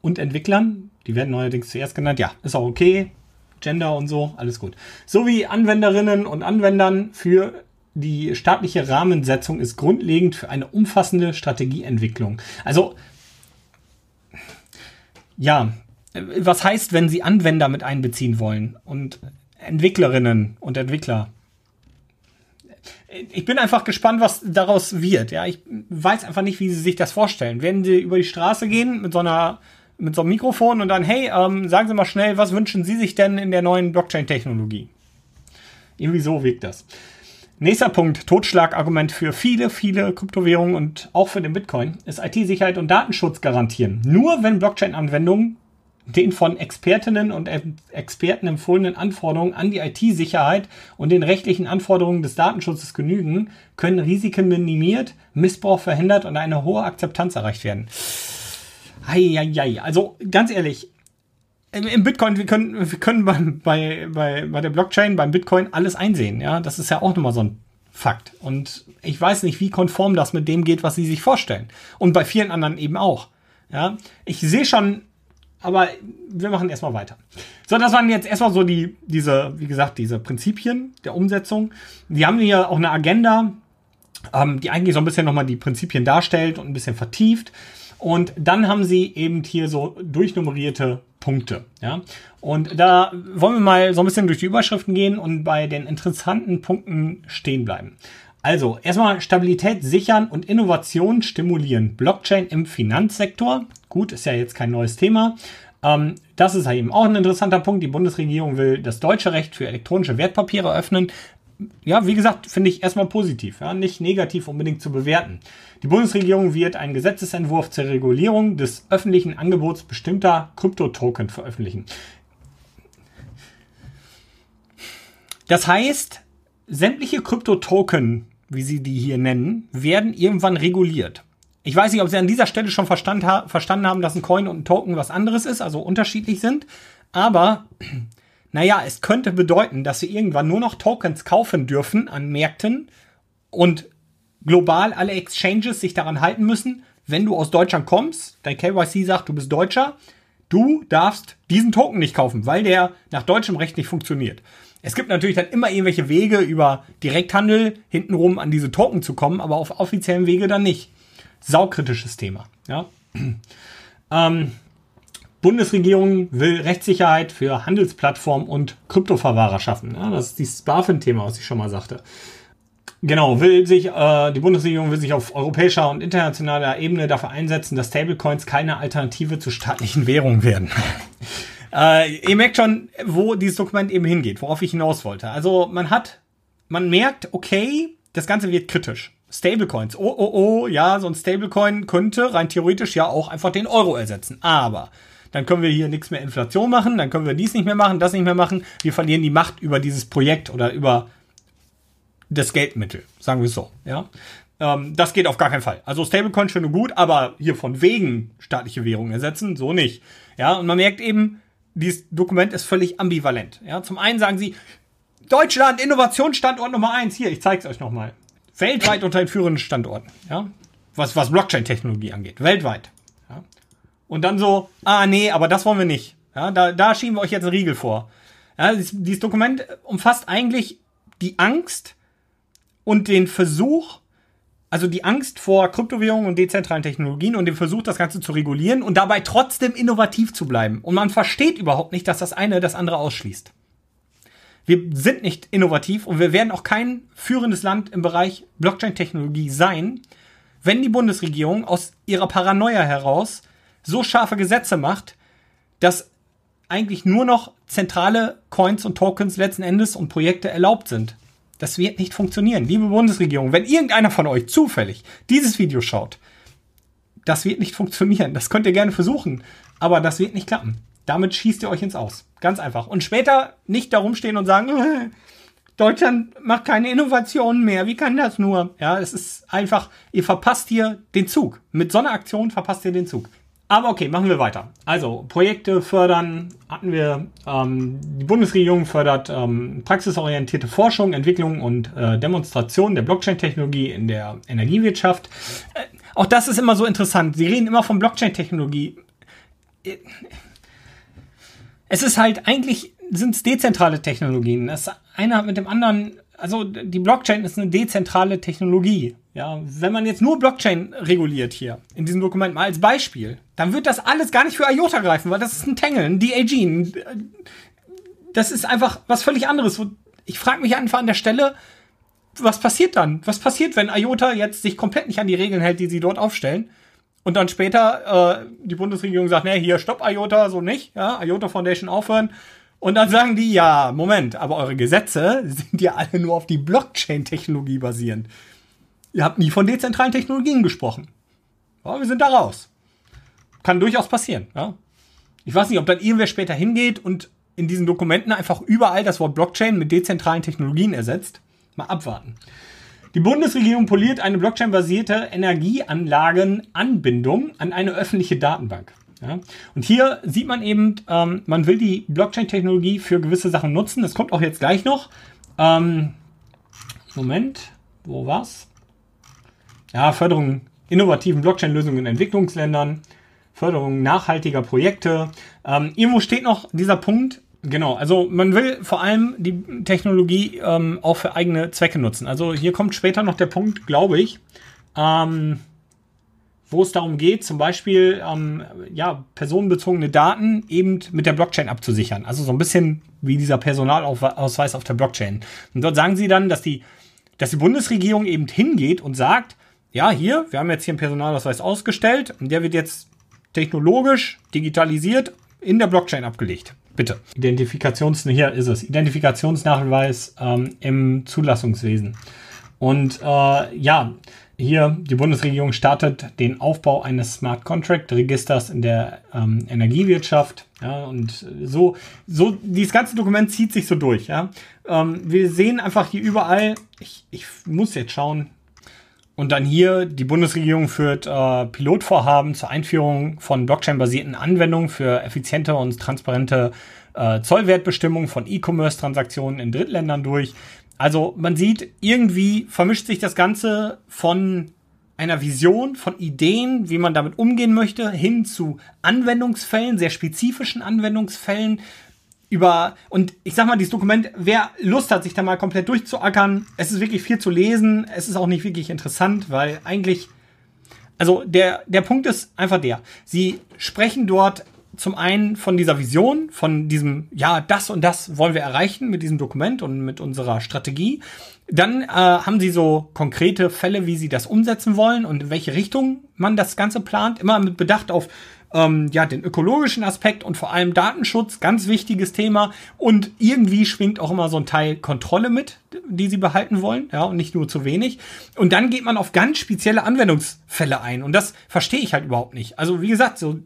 und Entwicklern, die werden neuerdings zuerst genannt. Ja, ist auch okay. Gender und so, alles gut. Sowie Anwenderinnen und Anwendern für die staatliche Rahmensetzung ist grundlegend für eine umfassende Strategieentwicklung. Also, ja, was heißt, wenn Sie Anwender mit einbeziehen wollen und Entwicklerinnen und Entwickler? ich bin einfach gespannt, was daraus wird. Ja, ich weiß einfach nicht, wie sie sich das vorstellen. Werden sie über die Straße gehen mit so einer mit so einem Mikrofon und dann, hey, ähm, sagen Sie mal schnell, was wünschen Sie sich denn in der neuen Blockchain-Technologie? Irgendwie so wirkt das. Nächster Punkt, Totschlagargument für viele, viele Kryptowährungen und auch für den Bitcoin, ist IT-Sicherheit und Datenschutz garantieren. Nur wenn Blockchain-Anwendungen den von Expertinnen und Experten empfohlenen Anforderungen an die IT-Sicherheit und den rechtlichen Anforderungen des Datenschutzes genügen, können Risiken minimiert, Missbrauch verhindert und eine hohe Akzeptanz erreicht werden. Eieiei. Also ganz ehrlich, im Bitcoin, wir können, wir können bei, bei, bei der Blockchain, beim Bitcoin alles einsehen. Ja, das ist ja auch nochmal so ein Fakt. Und ich weiß nicht, wie konform das mit dem geht, was sie sich vorstellen. Und bei vielen anderen eben auch. Ja, ich sehe schon, aber wir machen erstmal weiter. So, das waren jetzt erstmal so die, diese, wie gesagt, diese Prinzipien der Umsetzung. Die haben hier auch eine Agenda, ähm, die eigentlich so ein bisschen nochmal die Prinzipien darstellt und ein bisschen vertieft. Und dann haben sie eben hier so durchnummerierte Punkte. Ja? Und da wollen wir mal so ein bisschen durch die Überschriften gehen und bei den interessanten Punkten stehen bleiben. Also erstmal Stabilität sichern und Innovation stimulieren. Blockchain im Finanzsektor. Gut, ist ja jetzt kein neues Thema. Ähm, das ist eben auch ein interessanter Punkt. Die Bundesregierung will das deutsche Recht für elektronische Wertpapiere öffnen ja, wie gesagt, finde ich erstmal positiv, ja, nicht negativ unbedingt zu bewerten. Die Bundesregierung wird einen Gesetzesentwurf zur Regulierung des öffentlichen Angebots bestimmter Kryptotoken veröffentlichen. Das heißt, sämtliche Kryptotoken, wie sie die hier nennen, werden irgendwann reguliert. Ich weiß nicht, ob Sie an dieser Stelle schon verstanden haben, dass ein Coin und ein Token was anderes ist, also unterschiedlich sind. Aber naja, es könnte bedeuten, dass sie irgendwann nur noch Tokens kaufen dürfen an Märkten und global alle Exchanges sich daran halten müssen, wenn du aus Deutschland kommst, dein KYC sagt, du bist Deutscher, du darfst diesen Token nicht kaufen, weil der nach deutschem Recht nicht funktioniert. Es gibt natürlich dann immer irgendwelche Wege über Direkthandel hintenrum an diese Token zu kommen, aber auf offiziellen Wege dann nicht. Saukritisches Thema. Ja. (clears throat) ähm, Bundesregierung will Rechtssicherheit für Handelsplattformen und Kryptoverwahrer schaffen. Ja, das ist dieses BaFin-Thema, was ich schon mal sagte. Genau, will sich, äh, die Bundesregierung will sich auf europäischer und internationaler Ebene dafür einsetzen, dass Stablecoins keine Alternative zu staatlichen Währungen werden. (laughs) äh, ihr merkt schon, wo dieses Dokument eben hingeht, worauf ich hinaus wollte. Also man hat, man merkt, okay, das Ganze wird kritisch. Stablecoins. Oh, oh, oh, ja, so ein Stablecoin könnte rein theoretisch ja auch einfach den Euro ersetzen. Aber dann können wir hier nichts mehr Inflation machen, dann können wir dies nicht mehr machen, das nicht mehr machen. Wir verlieren die Macht über dieses Projekt oder über das Geldmittel, sagen wir es so, ja. Ähm, das geht auf gar keinen Fall. Also Stablecoin schön und gut, aber hier von wegen staatliche Währung ersetzen, so nicht. Ja, und man merkt eben, dieses Dokument ist völlig ambivalent. Ja, zum einen sagen sie, Deutschland, Innovationsstandort Nummer eins. Hier, ich zeige es euch nochmal. Weltweit unter den führenden Standorten. Ja, was, was Blockchain-Technologie angeht. Weltweit. Und dann so, ah nee, aber das wollen wir nicht. Ja, da, da schieben wir euch jetzt einen Riegel vor. Ja, dieses, dieses Dokument umfasst eigentlich die Angst und den Versuch, also die Angst vor Kryptowährungen und dezentralen Technologien und den Versuch, das Ganze zu regulieren und dabei trotzdem innovativ zu bleiben. Und man versteht überhaupt nicht, dass das eine das andere ausschließt. Wir sind nicht innovativ und wir werden auch kein führendes Land im Bereich Blockchain-Technologie sein, wenn die Bundesregierung aus ihrer Paranoia heraus so scharfe Gesetze macht, dass eigentlich nur noch zentrale Coins und Tokens letzten Endes und Projekte erlaubt sind. Das wird nicht funktionieren. Liebe Bundesregierung, wenn irgendeiner von euch zufällig dieses Video schaut, das wird nicht funktionieren. Das könnt ihr gerne versuchen, aber das wird nicht klappen. Damit schießt ihr euch ins Aus. Ganz einfach. Und später nicht darum stehen und sagen, (laughs) Deutschland macht keine Innovationen mehr. Wie kann das nur? Ja, es ist einfach, ihr verpasst hier den Zug. Mit so einer Aktion verpasst ihr den Zug. Aber okay, machen wir weiter. Also Projekte fördern, hatten wir, ähm, die Bundesregierung fördert ähm, praxisorientierte Forschung, Entwicklung und äh, Demonstration der Blockchain-Technologie in der Energiewirtschaft. Äh, auch das ist immer so interessant. Sie reden immer von Blockchain-Technologie. Es ist halt eigentlich sind es dezentrale Technologien. Das eine hat mit dem anderen also die Blockchain ist eine dezentrale Technologie. Ja, wenn man jetzt nur Blockchain reguliert hier in diesem Dokument mal als Beispiel, dann wird das alles gar nicht für IOTA greifen, weil das ist ein Tangle, ein DAG. Das ist einfach was völlig anderes. Ich frage mich einfach an der Stelle, was passiert dann? Was passiert, wenn IOTA jetzt sich komplett nicht an die Regeln hält, die sie dort aufstellen? Und dann später äh, die Bundesregierung sagt, nee, hier stopp IOTA, so nicht, ja, IOTA Foundation aufhören. Und dann sagen die, ja, Moment, aber eure Gesetze sind ja alle nur auf die Blockchain-Technologie basierend. Ihr habt nie von dezentralen Technologien gesprochen. Ja, wir sind da raus. Kann durchaus passieren, ja. Ich weiß nicht, ob dann irgendwer später hingeht und in diesen Dokumenten einfach überall das Wort Blockchain mit dezentralen Technologien ersetzt. Mal abwarten. Die Bundesregierung poliert eine Blockchain-basierte Energieanlagenanbindung an eine öffentliche Datenbank. Ja? Und hier sieht man eben, ähm, man will die Blockchain-Technologie für gewisse Sachen nutzen. Das kommt auch jetzt gleich noch. Ähm, Moment, wo war's? Ja, Förderung innovativen Blockchain-Lösungen in Entwicklungsländern, Förderung nachhaltiger Projekte. Ähm, irgendwo steht noch dieser Punkt, Genau, also man will vor allem die Technologie ähm, auch für eigene Zwecke nutzen. Also hier kommt später noch der Punkt, glaube ich, ähm, wo es darum geht, zum Beispiel ähm, ja, personenbezogene Daten eben mit der Blockchain abzusichern. Also so ein bisschen wie dieser Personalausweis auf der Blockchain. Und dort sagen sie dann, dass die, dass die Bundesregierung eben hingeht und sagt, ja, hier, wir haben jetzt hier einen Personalausweis ausgestellt und der wird jetzt technologisch digitalisiert in der Blockchain abgelegt. Bitte. Identifikations, hier ist es. Identifikationsnachweis ähm, im Zulassungswesen. Und äh, ja, hier die Bundesregierung startet den Aufbau eines Smart Contract Registers in der ähm, Energiewirtschaft. Ja, und so, so, dieses ganze Dokument zieht sich so durch. Ja. Ähm, wir sehen einfach hier überall, ich, ich muss jetzt schauen, und dann hier, die Bundesregierung führt äh, Pilotvorhaben zur Einführung von Blockchain-basierten Anwendungen für effiziente und transparente äh, Zollwertbestimmung von E-Commerce-Transaktionen in Drittländern durch. Also man sieht, irgendwie vermischt sich das Ganze von einer Vision, von Ideen, wie man damit umgehen möchte, hin zu Anwendungsfällen, sehr spezifischen Anwendungsfällen, über, und ich sag mal, dieses Dokument, wer Lust hat, sich da mal komplett durchzuackern, es ist wirklich viel zu lesen, es ist auch nicht wirklich interessant, weil eigentlich, also der, der Punkt ist einfach der, sie sprechen dort zum einen von dieser Vision, von diesem, ja, das und das wollen wir erreichen mit diesem Dokument und mit unserer Strategie. Dann äh, haben sie so konkrete Fälle, wie sie das umsetzen wollen und in welche Richtung man das Ganze plant. Immer mit Bedacht auf ähm, ja, den ökologischen Aspekt und vor allem Datenschutz, ganz wichtiges Thema. Und irgendwie schwingt auch immer so ein Teil Kontrolle mit, die sie behalten wollen, ja, und nicht nur zu wenig. Und dann geht man auf ganz spezielle Anwendungsfälle ein. Und das verstehe ich halt überhaupt nicht. Also, wie gesagt, so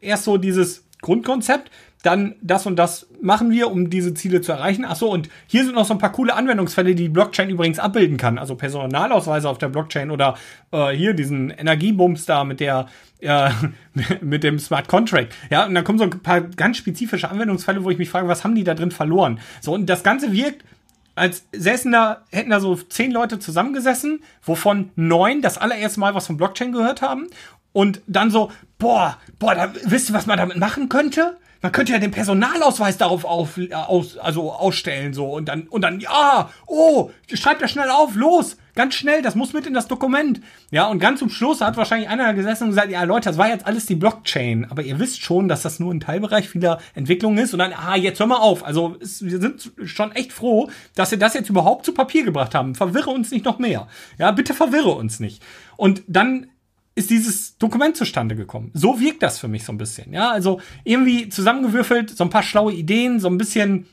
erst so dieses Grundkonzept, dann das und das machen wir, um diese Ziele zu erreichen. Achso, und hier sind noch so ein paar coole Anwendungsfälle, die die Blockchain übrigens abbilden kann. Also Personalausweise auf der Blockchain oder äh, hier diesen Energiebums da mit der äh, (laughs) mit dem Smart Contract. Ja, und dann kommen so ein paar ganz spezifische Anwendungsfälle, wo ich mich frage, was haben die da drin verloren? So, und das Ganze wirkt, als säßen da, hätten da so zehn Leute zusammengesessen, wovon neun das allererste Mal was von Blockchain gehört haben. Und dann so, boah, boah, da, wisst ihr, was man damit machen könnte? Man könnte ja den Personalausweis darauf auf, aus, also ausstellen so und dann und dann ja, oh, schreibt das schnell auf, los, ganz schnell, das muss mit in das Dokument. Ja, und ganz zum Schluss hat wahrscheinlich einer gesessen und gesagt, ja Leute, das war jetzt alles die Blockchain, aber ihr wisst schon, dass das nur ein Teilbereich vieler Entwicklungen ist und dann ah, jetzt hör mal auf. Also es, wir sind schon echt froh, dass wir das jetzt überhaupt zu Papier gebracht haben. Verwirre uns nicht noch mehr. Ja, bitte verwirre uns nicht. Und dann ist dieses Dokument zustande gekommen. So wirkt das für mich so ein bisschen. Ja, also irgendwie zusammengewürfelt, so ein paar schlaue Ideen, so ein bisschen,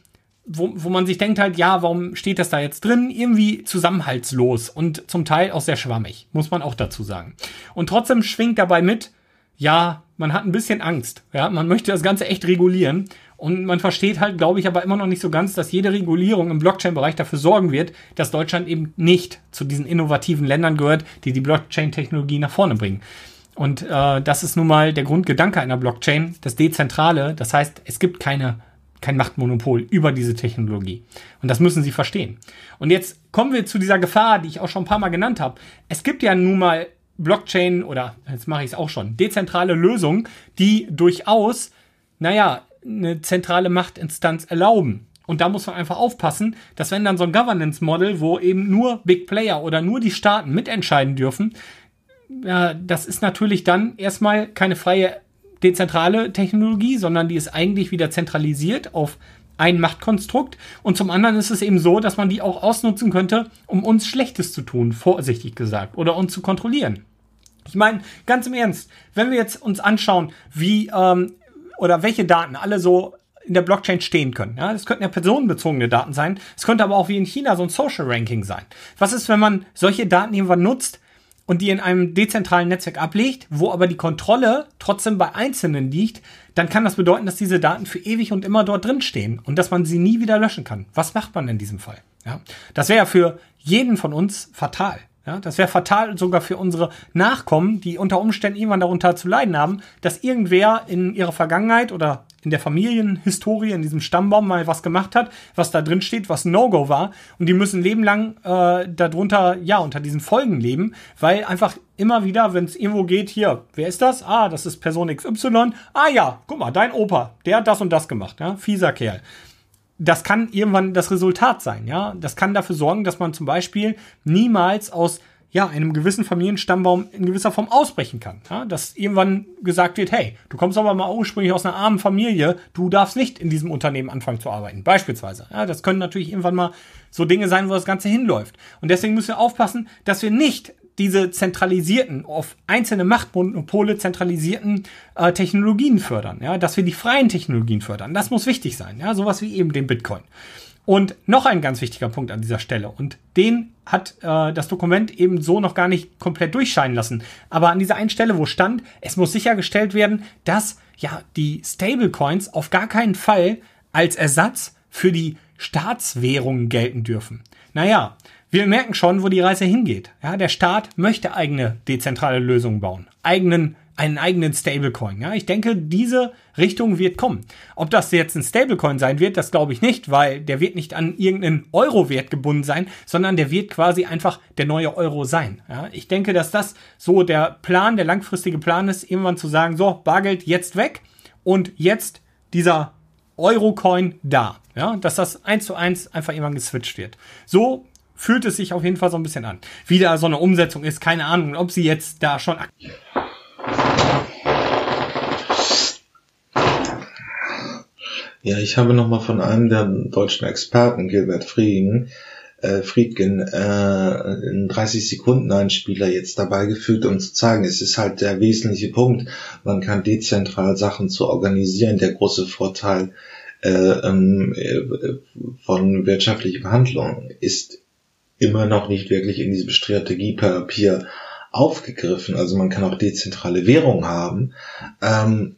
wo, wo man sich denkt halt, ja, warum steht das da jetzt drin? Irgendwie zusammenhaltslos und zum Teil auch sehr schwammig, muss man auch dazu sagen. Und trotzdem schwingt dabei mit, ja, man hat ein bisschen Angst. Ja, man möchte das Ganze echt regulieren. Und man versteht halt, glaube ich, aber immer noch nicht so ganz, dass jede Regulierung im Blockchain-Bereich dafür sorgen wird, dass Deutschland eben nicht zu diesen innovativen Ländern gehört, die die Blockchain-Technologie nach vorne bringen. Und äh, das ist nun mal der Grundgedanke einer Blockchain, das Dezentrale. Das heißt, es gibt keine, kein Machtmonopol über diese Technologie. Und das müssen Sie verstehen. Und jetzt kommen wir zu dieser Gefahr, die ich auch schon ein paar Mal genannt habe. Es gibt ja nun mal Blockchain oder jetzt mache ich es auch schon, dezentrale Lösungen, die durchaus, naja, eine zentrale Machtinstanz erlauben. Und da muss man einfach aufpassen, dass wenn dann so ein Governance Model, wo eben nur Big Player oder nur die Staaten mitentscheiden dürfen, ja, das ist natürlich dann erstmal keine freie dezentrale Technologie, sondern die ist eigentlich wieder zentralisiert auf ein Machtkonstrukt und zum anderen ist es eben so, dass man die auch ausnutzen könnte, um uns Schlechtes zu tun, vorsichtig gesagt, oder uns zu kontrollieren. Ich meine, ganz im Ernst, wenn wir jetzt uns anschauen, wie ähm, oder welche Daten alle so in der Blockchain stehen können. Ja, das könnten ja personenbezogene Daten sein. Es könnte aber auch wie in China so ein Social Ranking sein. Was ist, wenn man solche Daten irgendwann nutzt und die in einem dezentralen Netzwerk ablegt, wo aber die Kontrolle trotzdem bei Einzelnen liegt, dann kann das bedeuten, dass diese Daten für ewig und immer dort drin stehen und dass man sie nie wieder löschen kann. Was macht man in diesem Fall? Ja, das wäre ja für jeden von uns fatal. Ja, das wäre fatal sogar für unsere Nachkommen, die unter Umständen irgendwann darunter zu leiden haben, dass irgendwer in ihrer Vergangenheit oder in der Familienhistorie, in diesem Stammbaum mal was gemacht hat, was da drin steht, was No-Go war. Und die müssen lebenlang äh, darunter, ja, unter diesen Folgen leben, weil einfach immer wieder, wenn es irgendwo geht, hier, wer ist das? Ah, das ist Person XY. Ah ja, guck mal, dein Opa, der hat das und das gemacht, ja, fieser Kerl das kann irgendwann das Resultat sein, ja. Das kann dafür sorgen, dass man zum Beispiel niemals aus ja, einem gewissen Familienstammbaum in gewisser Form ausbrechen kann. Ja? Dass irgendwann gesagt wird, hey, du kommst aber mal ursprünglich aus einer armen Familie, du darfst nicht in diesem Unternehmen anfangen zu arbeiten. Beispielsweise. Ja, das können natürlich irgendwann mal so Dinge sein, wo das Ganze hinläuft. Und deswegen müssen wir aufpassen, dass wir nicht diese zentralisierten, auf einzelne Machtmonopole zentralisierten äh, Technologien fördern, ja, dass wir die freien Technologien fördern. Das muss wichtig sein, ja, sowas wie eben den Bitcoin. Und noch ein ganz wichtiger Punkt an dieser Stelle, und den hat äh, das Dokument eben so noch gar nicht komplett durchscheinen lassen. Aber an dieser einen Stelle, wo stand, es muss sichergestellt werden, dass ja die Stablecoins auf gar keinen Fall als Ersatz für die Staatswährungen gelten dürfen. Naja, wir merken schon, wo die Reise hingeht. Ja, der Staat möchte eigene dezentrale Lösungen bauen, eigenen einen eigenen Stablecoin. Ja, ich denke, diese Richtung wird kommen. Ob das jetzt ein Stablecoin sein wird, das glaube ich nicht, weil der wird nicht an irgendeinen Euro-Wert gebunden sein, sondern der wird quasi einfach der neue Euro sein. Ja, ich denke, dass das so der Plan, der langfristige Plan ist, irgendwann zu sagen, so, Bargeld jetzt weg und jetzt dieser Euro-Coin da. Ja, dass das eins zu eins einfach irgendwann geswitcht wird. So fühlt es sich auf jeden Fall so ein bisschen an. Wie da so eine Umsetzung ist, keine Ahnung, ob sie jetzt da schon. Ja, ich habe nochmal von einem der deutschen Experten, Gilbert Frieden, äh, Friedgen, äh, einen 30 Sekunden Einspieler jetzt dabei gefügt, um zu zeigen, es ist halt der wesentliche Punkt. Man kann dezentral Sachen zu organisieren. Der große Vorteil äh, ähm, äh, von wirtschaftlicher Behandlung ist immer noch nicht wirklich in diesem Strategiepapier aufgegriffen. Also man kann auch dezentrale Währung haben ähm,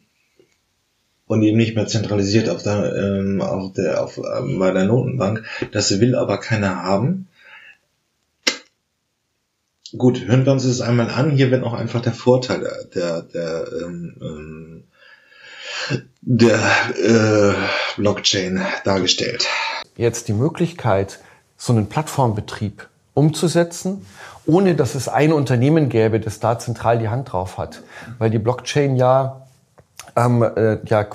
und eben nicht mehr zentralisiert auf der, ähm, auf der, auf, ähm, bei der Notenbank. Das will aber keiner haben. Gut, hören wir uns das einmal an. Hier wird auch einfach der Vorteil der, der, der, ähm, ähm der äh, Blockchain dargestellt. Jetzt die Möglichkeit, so einen Plattformbetrieb umzusetzen, ohne dass es ein Unternehmen gäbe, das da zentral die Hand drauf hat. Weil die Blockchain ja, ähm, äh, ja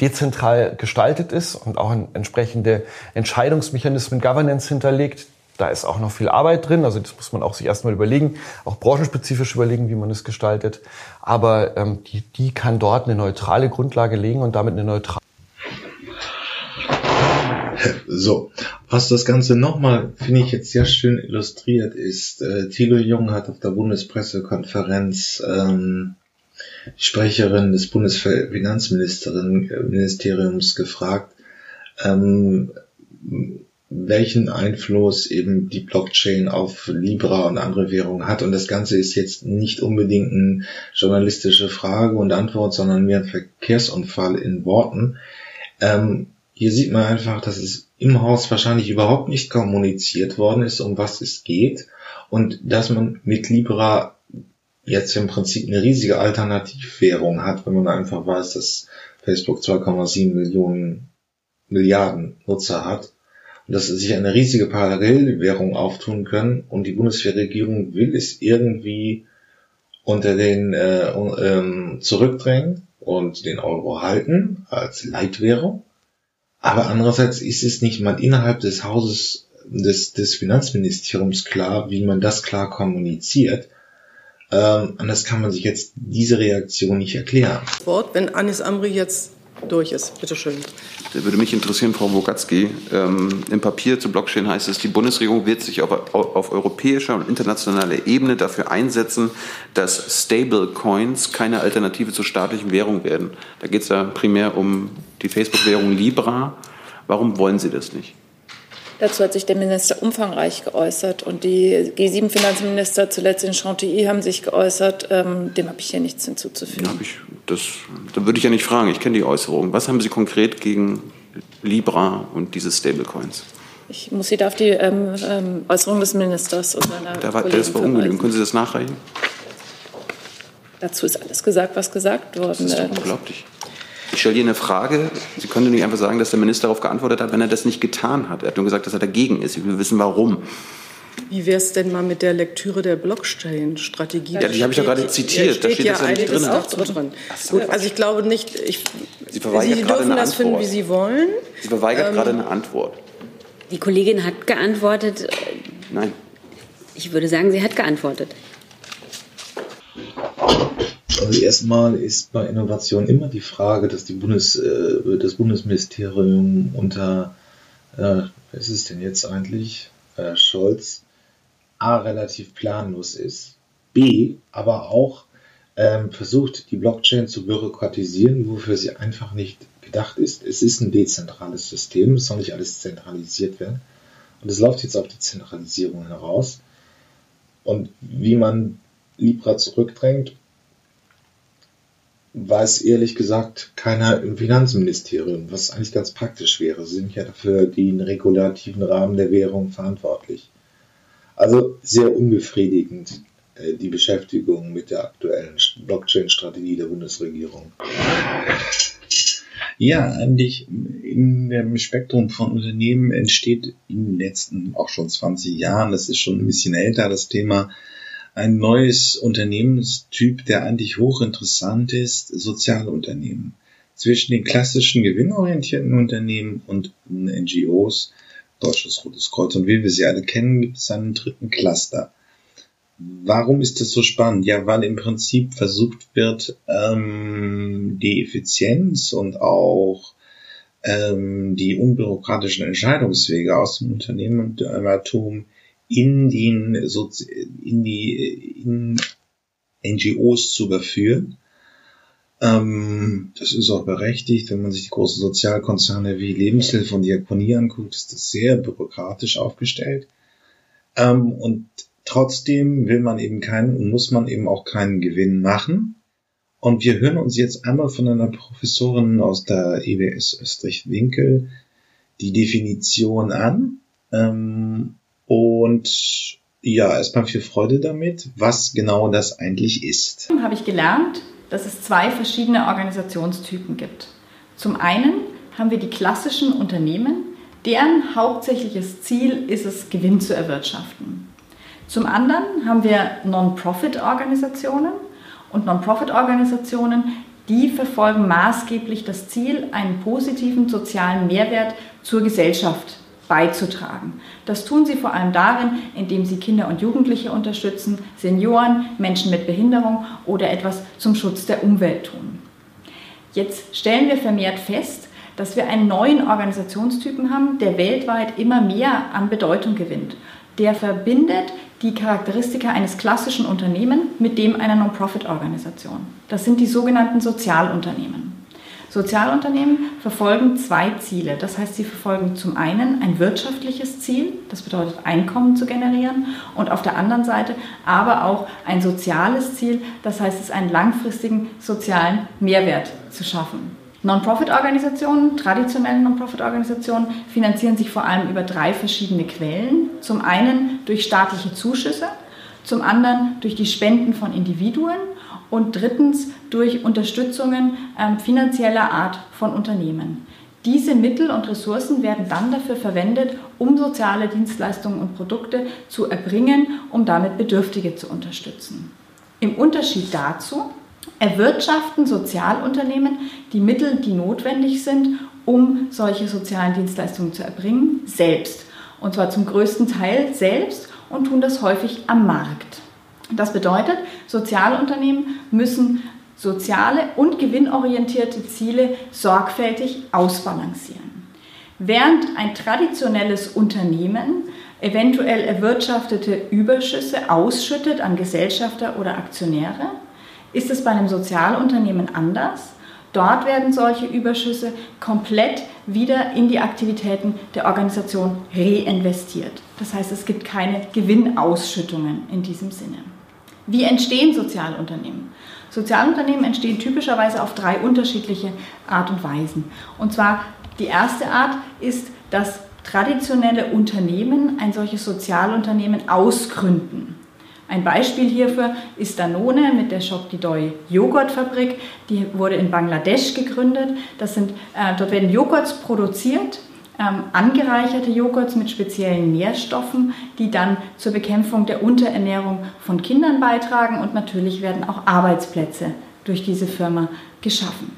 dezentral gestaltet ist und auch entsprechende Entscheidungsmechanismen, Governance hinterlegt. Da ist auch noch viel Arbeit drin, also das muss man auch sich erstmal überlegen, auch branchenspezifisch überlegen, wie man es gestaltet. Aber ähm, die, die kann dort eine neutrale Grundlage legen und damit eine neutrale so, was das Ganze nochmal, finde ich jetzt sehr schön illustriert ist, äh, Thilo Jung hat auf der Bundespressekonferenz ähm, die Sprecherin des Bundesfinanzministeriums gefragt, ähm, welchen Einfluss eben die Blockchain auf Libra und andere Währungen hat. Und das Ganze ist jetzt nicht unbedingt eine journalistische Frage und Antwort, sondern mehr ein Verkehrsunfall in Worten. Ähm, hier sieht man einfach, dass es im Haus wahrscheinlich überhaupt nicht kommuniziert worden ist, um was es geht. Und dass man mit Libra jetzt im Prinzip eine riesige Alternativwährung hat, wenn man einfach weiß, dass Facebook 2,7 Millionen Milliarden Nutzer hat. Und dass sie sich eine riesige Parallelwährung auftun können. Und die Bundeswehrregierung will es irgendwie unter den äh, ähm, zurückdrängen und den Euro halten als Leitwährung aber andererseits ist es nicht mal innerhalb des Hauses des, des Finanzministeriums klar, wie man das klar kommuniziert. Ähm, anders kann man sich jetzt diese Reaktion nicht erklären. Wenn Anis Amri jetzt durch ist. Bitte schön. Da würde mich interessieren, Frau Wogatzki. Ähm, Im Papier zur Blockchain heißt es, die Bundesregierung wird sich auf, auf europäischer und internationaler Ebene dafür einsetzen, dass Stablecoins keine Alternative zur staatlichen Währung werden. Da geht es ja primär um die Facebook-Währung Libra. Warum wollen Sie das nicht? Dazu hat sich der Minister umfangreich geäußert und die G7-Finanzminister zuletzt in Chantilly haben sich geäußert. Ähm, dem habe ich hier nichts hinzuzufügen. Ja, ich, das, da würde ich ja nicht fragen. Ich kenne die Äußerungen. Was haben Sie konkret gegen Libra und diese Stablecoins? Ich muss Sie da auf die ähm, ähm, Äußerung des Ministers und seiner da war, Das war ungenügend. Können Sie das nachreichen? Dazu ist alles gesagt, was gesagt worden ist. Das ist unglaublich. Ich stelle dir eine Frage. Sie können nicht einfach sagen, dass der Minister darauf geantwortet hat, wenn er das nicht getan hat. Er hat nur gesagt, dass er dagegen ist. Ich will wissen, warum. Wie wäre es denn mal mit der Lektüre der Blockchain-Strategie? Ja, die habe ich doch gerade zitiert. Steht da steht ja das ja nicht drin. Auch drin. So. Gut, also ich glaube nicht, ich, Sie, verweigert Sie dürfen das finden, wie Sie wollen. Sie verweigert ähm, gerade eine Antwort. Die Kollegin hat geantwortet. Nein. Ich würde sagen, sie hat geantwortet. Also erstmal ist bei Innovation immer die Frage, dass die Bundes, äh, das Bundesministerium unter, äh, was ist es denn jetzt eigentlich, äh, Scholz, A, relativ planlos ist, B, aber auch ähm, versucht, die Blockchain zu bürokratisieren, wofür sie einfach nicht gedacht ist. Es ist ein dezentrales System, es soll nicht alles zentralisiert werden. Und es läuft jetzt auf die Zentralisierung heraus. Und wie man Libra zurückdrängt, weiß ehrlich gesagt keiner im Finanzministerium, was eigentlich ganz praktisch wäre. Sie sind ja dafür den regulativen Rahmen der Währung verantwortlich. Also sehr unbefriedigend äh, die Beschäftigung mit der aktuellen Blockchain-Strategie der Bundesregierung. Ja, eigentlich in dem Spektrum von Unternehmen entsteht in den letzten auch schon 20 Jahren, das ist schon ein bisschen älter, das Thema ein neues Unternehmenstyp, der eigentlich hochinteressant ist, Sozialunternehmen. Zwischen den klassischen gewinnorientierten Unternehmen und NGOs, Deutsches Rotes Kreuz und wie wir sie alle kennen, gibt es einen dritten Cluster. Warum ist das so spannend? Ja, weil im Prinzip versucht wird, ähm, die Effizienz und auch ähm, die unbürokratischen Entscheidungswege aus dem Unternehmertum in, den, in die in NGOs zu überführen. Ähm, das ist auch berechtigt, wenn man sich die großen Sozialkonzerne wie Lebenshilfe und Diakonie anguckt, ist das sehr bürokratisch aufgestellt. Ähm, und trotzdem will man eben keinen und muss man eben auch keinen Gewinn machen. Und wir hören uns jetzt einmal von einer Professorin aus der EWS Österreich-Winkel die Definition an. Ähm, und ja, erstmal viel Freude damit, was genau das eigentlich ist. Habe ich gelernt, dass es zwei verschiedene Organisationstypen gibt. Zum einen haben wir die klassischen Unternehmen, deren hauptsächliches Ziel ist es, Gewinn zu erwirtschaften. Zum anderen haben wir Non-Profit-Organisationen und Non-Profit-Organisationen, die verfolgen maßgeblich das Ziel, einen positiven sozialen Mehrwert zur Gesellschaft beizutragen. Das tun sie vor allem darin, indem sie Kinder und Jugendliche unterstützen, Senioren, Menschen mit Behinderung oder etwas zum Schutz der Umwelt tun. Jetzt stellen wir vermehrt fest, dass wir einen neuen Organisationstypen haben, der weltweit immer mehr an Bedeutung gewinnt. Der verbindet die Charakteristika eines klassischen Unternehmens mit dem einer Non-Profit-Organisation. Das sind die sogenannten Sozialunternehmen. Sozialunternehmen verfolgen zwei Ziele. Das heißt, sie verfolgen zum einen ein wirtschaftliches Ziel, das bedeutet Einkommen zu generieren, und auf der anderen Seite aber auch ein soziales Ziel, das heißt es einen langfristigen sozialen Mehrwert zu schaffen. Non-Profit-Organisationen, traditionelle Non-Profit-Organisationen finanzieren sich vor allem über drei verschiedene Quellen. Zum einen durch staatliche Zuschüsse, zum anderen durch die Spenden von Individuen und drittens durch Unterstützungen äh, finanzieller Art von Unternehmen. Diese Mittel und Ressourcen werden dann dafür verwendet, um soziale Dienstleistungen und Produkte zu erbringen, um damit Bedürftige zu unterstützen. Im Unterschied dazu erwirtschaften Sozialunternehmen die Mittel, die notwendig sind, um solche sozialen Dienstleistungen zu erbringen, selbst. Und zwar zum größten Teil selbst und tun das häufig am Markt. Das bedeutet, Sozialunternehmen müssen soziale und gewinnorientierte Ziele sorgfältig ausbalancieren. Während ein traditionelles Unternehmen eventuell erwirtschaftete Überschüsse ausschüttet an Gesellschafter oder Aktionäre, ist es bei einem Sozialunternehmen anders. Dort werden solche Überschüsse komplett wieder in die Aktivitäten der Organisation reinvestiert. Das heißt, es gibt keine Gewinnausschüttungen in diesem Sinne. Wie entstehen Sozialunternehmen? Sozialunternehmen entstehen typischerweise auf drei unterschiedliche Art und Weisen. Und zwar die erste Art ist, dass traditionelle Unternehmen ein solches Sozialunternehmen ausgründen. Ein Beispiel hierfür ist Danone mit der Shoktidoy Joghurtfabrik. Die wurde in Bangladesch gegründet. Das sind, äh, dort werden Joghurts produziert, ähm, angereicherte Joghurts mit speziellen Nährstoffen, die dann zur Bekämpfung der Unterernährung von Kindern beitragen und natürlich werden auch Arbeitsplätze durch diese Firma geschaffen.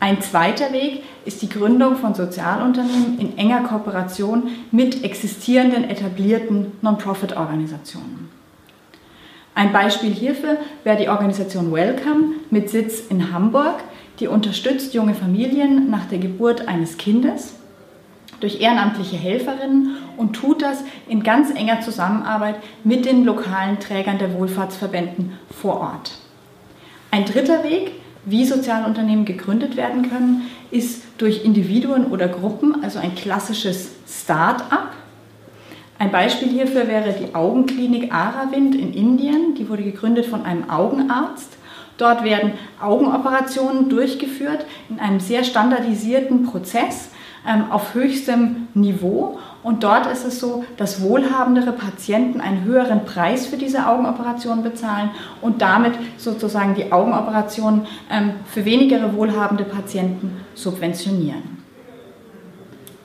Ein zweiter Weg ist die Gründung von Sozialunternehmen in enger Kooperation mit existierenden etablierten Non-Profit-Organisationen. Ein Beispiel hierfür wäre die Organisation Welcome mit Sitz in Hamburg, die unterstützt junge Familien nach der Geburt eines Kindes durch ehrenamtliche Helferinnen und tut das in ganz enger Zusammenarbeit mit den lokalen Trägern der Wohlfahrtsverbänden vor Ort. Ein dritter Weg, wie Sozialunternehmen gegründet werden können, ist durch Individuen oder Gruppen, also ein klassisches Start-up. Ein Beispiel hierfür wäre die Augenklinik Aravind in Indien. Die wurde gegründet von einem Augenarzt. Dort werden Augenoperationen durchgeführt in einem sehr standardisierten Prozess auf höchstem Niveau. Und dort ist es so, dass wohlhabendere Patienten einen höheren Preis für diese Augenoperation bezahlen und damit sozusagen die Augenoperation ähm, für weniger wohlhabende Patienten subventionieren.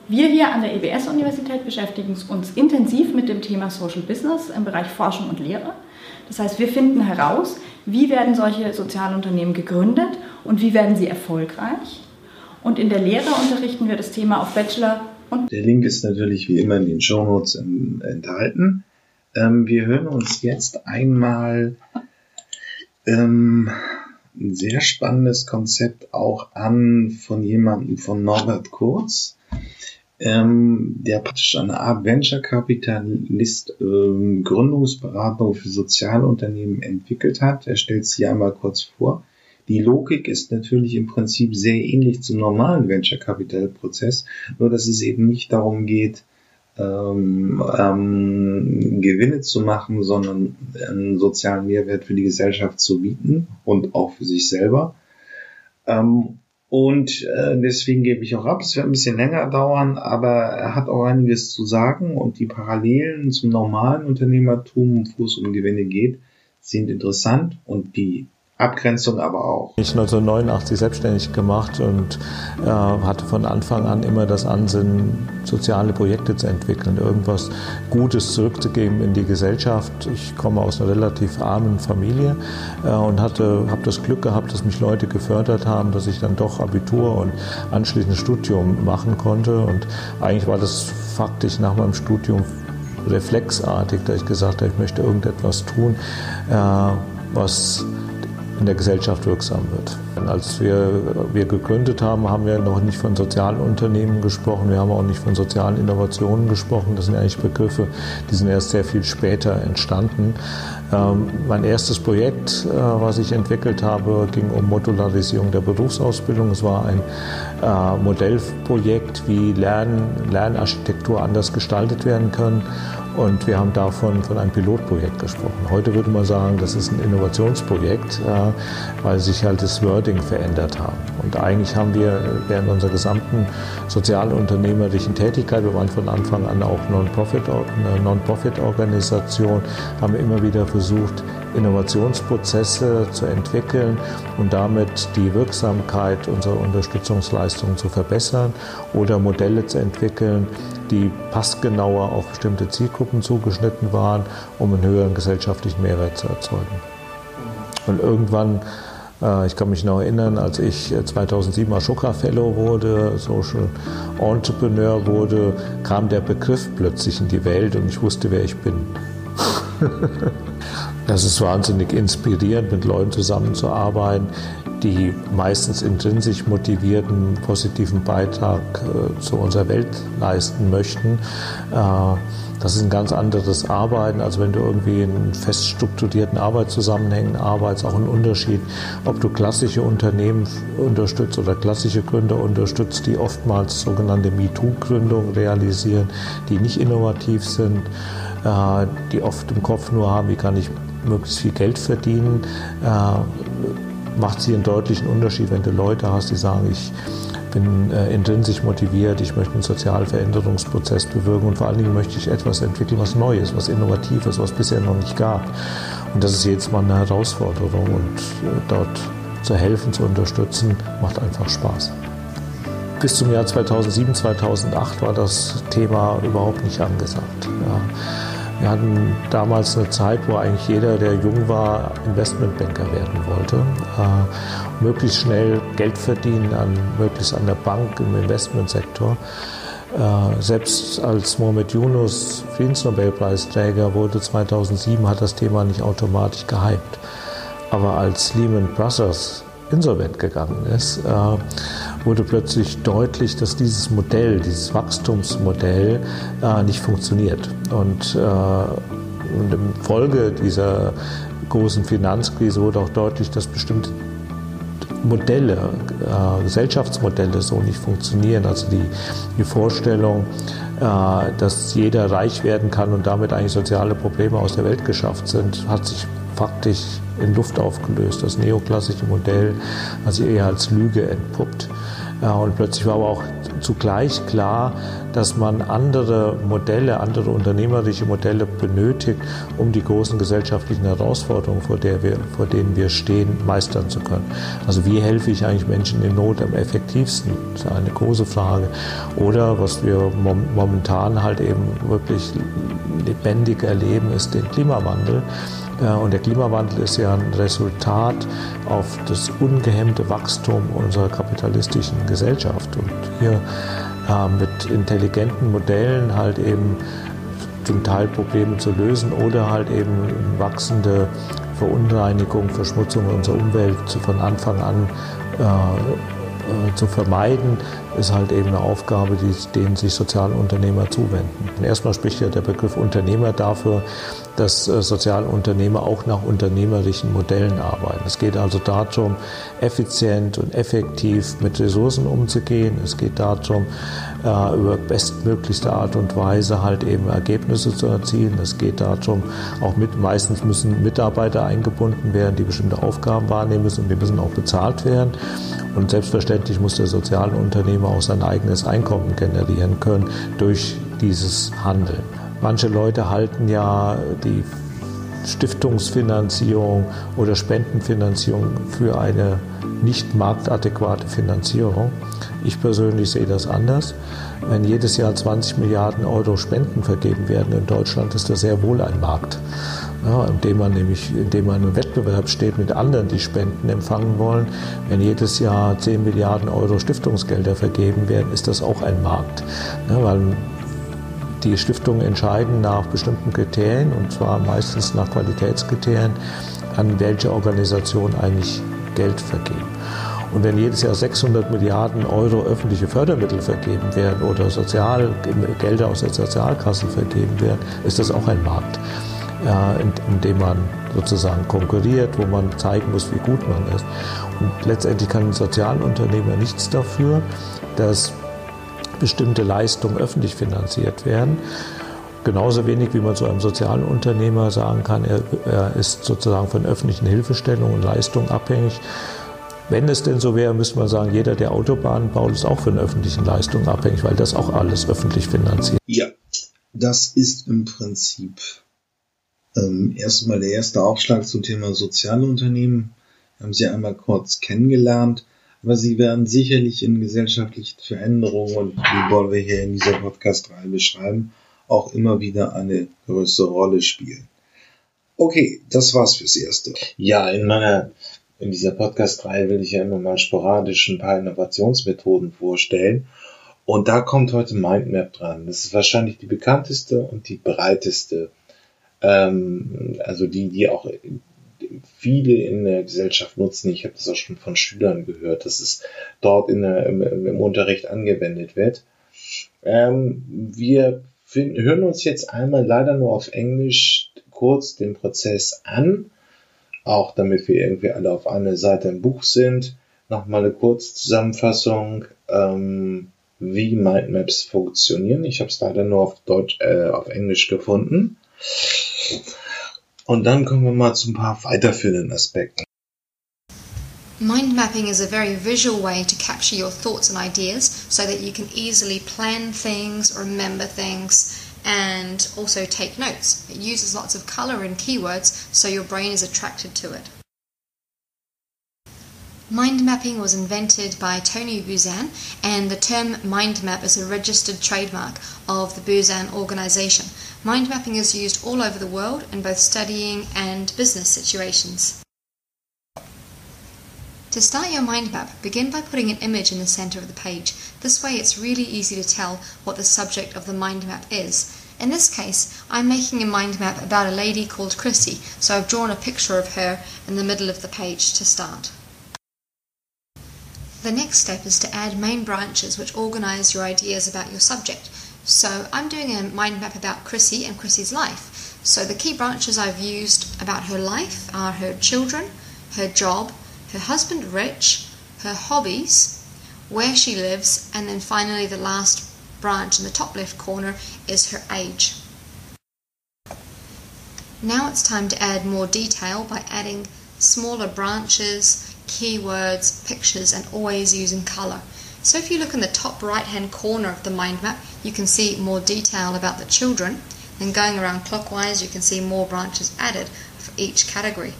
Wir hier an der EBS-Universität beschäftigen uns intensiv mit dem Thema Social Business im Bereich Forschung und Lehre. Das heißt, wir finden heraus, wie werden solche Sozialunternehmen gegründet und wie werden sie erfolgreich. Und in der Lehre unterrichten wir das Thema auf Bachelor und. Der Link ist natürlich wie immer in den Show Notes enthalten. Ähm, wir hören uns jetzt einmal ähm, ein sehr spannendes Konzept auch an von jemandem von Norbert Kurz ähm, der praktisch eine Art Venture-Kapitalist ähm, Gründungsberatung für Sozialunternehmen entwickelt hat. Er stellt sie einmal kurz vor. Die Logik ist natürlich im Prinzip sehr ähnlich zum normalen Venture-Capital-Prozess, nur dass es eben nicht darum geht, ähm, ähm, Gewinne zu machen, sondern einen sozialen Mehrwert für die Gesellschaft zu bieten und auch für sich selber. Ähm, und äh, deswegen gebe ich auch ab. Es wird ein bisschen länger dauern, aber er hat auch einiges zu sagen und die Parallelen zum normalen Unternehmertum, wo es um Gewinne geht, sind interessant und die Abgrenzung aber auch. Ich 1989 selbstständig gemacht und äh, hatte von Anfang an immer das Ansinnen, soziale Projekte zu entwickeln, irgendwas Gutes zurückzugeben in die Gesellschaft. Ich komme aus einer relativ armen Familie äh, und hatte, habe das Glück gehabt, dass mich Leute gefördert haben, dass ich dann doch Abitur und anschließend Studium machen konnte. Und eigentlich war das faktisch nach meinem Studium reflexartig, da ich gesagt habe, ich möchte irgendetwas tun, äh, was in der Gesellschaft wirksam wird. Als wir, wir gegründet haben, haben wir noch nicht von sozialen Unternehmen gesprochen, wir haben auch nicht von sozialen Innovationen gesprochen. Das sind eigentlich Begriffe, die sind erst sehr viel später entstanden. Ähm, mein erstes Projekt, äh, was ich entwickelt habe, ging um Modularisierung der Berufsausbildung. Es war ein äh, Modellprojekt, wie Lern, Lernarchitektur anders gestaltet werden kann. Und wir haben davon von einem Pilotprojekt gesprochen. Heute würde man sagen, das ist ein Innovationsprojekt, äh, weil sich halt das Wording verändert haben. Und eigentlich haben wir während unserer gesamten sozialunternehmerischen Tätigkeit, wir waren von Anfang an auch Non-Profit, eine Non-Profit-Organisation, haben immer wieder versucht, Innovationsprozesse zu entwickeln und damit die Wirksamkeit unserer Unterstützungsleistungen zu verbessern oder Modelle zu entwickeln, die passgenauer auf bestimmte Zielgruppen zugeschnitten waren, um einen höheren gesellschaftlichen Mehrwert zu erzeugen. Und irgendwann, äh, ich kann mich noch erinnern, als ich 2007 Ashoka Fellow wurde, Social Entrepreneur wurde, kam der Begriff plötzlich in die Welt und ich wusste, wer ich bin. (laughs) Das ist wahnsinnig inspirierend, mit Leuten zusammenzuarbeiten, die meistens intrinsisch motivierten positiven Beitrag äh, zu unserer Welt leisten möchten. Äh, das ist ein ganz anderes Arbeiten, als wenn du irgendwie in fest strukturierten Arbeitszusammenhängen arbeitest. Auch ein Unterschied, ob du klassische Unternehmen unterstützt oder klassische Gründer unterstützt, die oftmals sogenannte MeToo-Gründungen realisieren, die nicht innovativ sind, äh, die oft im Kopf nur haben, wie kann ich möglichst viel Geld verdienen. Macht sie einen deutlichen Unterschied, wenn du Leute hast, die sagen, ich bin äh, intrinsisch motiviert, ich möchte einen sozialen Veränderungsprozess bewirken und vor allen Dingen möchte ich etwas entwickeln, was Neues, was Innovatives, was bisher noch nicht gab. Und das ist jedes Mal eine Herausforderung und äh, dort zu helfen, zu unterstützen, macht einfach Spaß. Bis zum Jahr 2007, 2008 war das Thema überhaupt nicht angesagt. Ja. Wir hatten damals eine Zeit, wo eigentlich jeder, der jung war, Investmentbanker werden wollte. Äh, möglichst schnell Geld verdienen, an, möglichst an der Bank, im Investmentsektor. Äh, selbst als Mohamed Yunus Friedensnobelpreisträger wurde 2007, hat das Thema nicht automatisch gehypt. Aber als Lehman Brothers insolvent gegangen ist, äh, wurde plötzlich deutlich, dass dieses Modell, dieses Wachstumsmodell äh, nicht funktioniert. Und, äh, und in Folge dieser großen Finanzkrise wurde auch deutlich, dass bestimmte Modelle, Gesellschaftsmodelle so nicht funktionieren. Also die, die Vorstellung, dass jeder reich werden kann und damit eigentlich soziale Probleme aus der Welt geschafft sind, hat sich faktisch in Luft aufgelöst. Das neoklassische Modell hat sich eher als Lüge entpuppt. Und plötzlich war aber auch zugleich klar, dass man andere Modelle, andere unternehmerische Modelle benötigt, um die großen gesellschaftlichen Herausforderungen, vor, der wir, vor denen wir stehen, meistern zu können. Also wie helfe ich eigentlich Menschen in Not am effektivsten? Das ist eine große Frage. Oder was wir momentan halt eben wirklich lebendig erleben, ist den Klimawandel. Und der Klimawandel ist ja ein Resultat auf das ungehemmte Wachstum unserer kapitalistischen Gesellschaft. Und hier äh, mit intelligenten Modellen halt eben zum Teil Probleme zu lösen oder halt eben wachsende Verunreinigung, Verschmutzung unserer Umwelt von Anfang an äh, äh, zu vermeiden, ist halt eben eine Aufgabe, die, denen sich Sozialunternehmer zuwenden. Erstmal spricht ja der Begriff Unternehmer dafür, dass äh, Sozialunternehmer auch nach unternehmerischen Modellen arbeiten. Es geht also darum, effizient und effektiv mit Ressourcen umzugehen. Es geht darum, äh, über bestmöglichste Art und Weise halt eben Ergebnisse zu erzielen. Es geht darum, auch mit, meistens müssen Mitarbeiter eingebunden werden, die bestimmte Aufgaben wahrnehmen müssen und die müssen auch bezahlt werden. Und selbstverständlich muss der Sozialunternehmer auch sein eigenes Einkommen generieren können durch dieses Handeln. Manche Leute halten ja die Stiftungsfinanzierung oder Spendenfinanzierung für eine nicht marktadäquate Finanzierung. Ich persönlich sehe das anders. Wenn jedes Jahr 20 Milliarden Euro Spenden vergeben werden in Deutschland, ist das sehr wohl ein Markt. Ja, indem man nämlich, indem man im Wettbewerb steht mit anderen, die Spenden empfangen wollen. Wenn jedes Jahr 10 Milliarden Euro Stiftungsgelder vergeben werden, ist das auch ein Markt. Ja, weil die Stiftungen entscheiden nach bestimmten Kriterien, und zwar meistens nach Qualitätskriterien, an welche Organisation eigentlich Geld vergeben. Und wenn jedes Jahr 600 Milliarden Euro öffentliche Fördermittel vergeben werden oder Sozial, Gelder aus der Sozialkasse vergeben werden, ist das auch ein Markt, in, in dem man sozusagen konkurriert, wo man zeigen muss, wie gut man ist. Und letztendlich kann ein Sozialunternehmer nichts dafür, dass bestimmte Leistungen öffentlich finanziert werden. Genauso wenig wie man zu einem sozialen Unternehmer sagen kann, er, er ist sozusagen von öffentlichen Hilfestellungen und Leistungen abhängig. Wenn es denn so wäre, müsste man sagen, jeder, der Autobahnen baut, ist auch von öffentlichen Leistungen abhängig, weil das auch alles öffentlich finanziert. Ja, das ist im Prinzip ähm, erstmal der erste Aufschlag zum Thema Sozialunternehmen. Wir haben Sie einmal kurz kennengelernt aber sie werden sicherlich in gesellschaftlichen Veränderungen und wie wollen wir hier in dieser Podcast-Reihe beschreiben, auch immer wieder eine größere Rolle spielen. Okay, das war's fürs Erste. Ja, in meiner, in dieser Podcast-Reihe will ich ja immer mal sporadisch ein paar Innovationsmethoden vorstellen. Und da kommt heute Mindmap dran. Das ist wahrscheinlich die bekannteste und die breiteste ähm, also die, die auch viele in der Gesellschaft nutzen. Ich habe das auch schon von Schülern gehört, dass es dort der, im, im Unterricht angewendet wird. Ähm, wir finden, hören uns jetzt einmal leider nur auf Englisch kurz den Prozess an, auch damit wir irgendwie alle auf einer Seite im Buch sind. Nochmal eine Kurzzusammenfassung, ähm, wie Mindmaps funktionieren. Ich habe es leider nur auf Deutsch, äh, auf Englisch gefunden. Und dann kommen wir mal zu ein paar weiterführenden Aspekten. Mind mapping is a very visual way to capture your thoughts and ideas so that you can easily plan things, remember things, and also take notes. It uses lots of color and keywords so your brain is attracted to it. Mind mapping was invented by Tony Buzan, and the term mind map is a registered trademark of the Buzan organization. Mind mapping is used all over the world in both studying and business situations. To start your mind map, begin by putting an image in the center of the page. This way it's really easy to tell what the subject of the mind map is. In this case, I'm making a mind map about a lady called Chrissy, so I've drawn a picture of her in the middle of the page to start. The next step is to add main branches which organize your ideas about your subject. So I'm doing a mind map about Chrissy and Chrissy's life. So the key branches I've used about her life are her children, her job, her husband Rich, her hobbies, where she lives, and then finally the last branch in the top left corner is her age. Now it's time to add more detail by adding smaller branches, keywords, pictures, and always using color. So if you look in the top right hand corner of the mind map, you can see more detail about the children. Then going around clockwise, you can see more branches added for each category.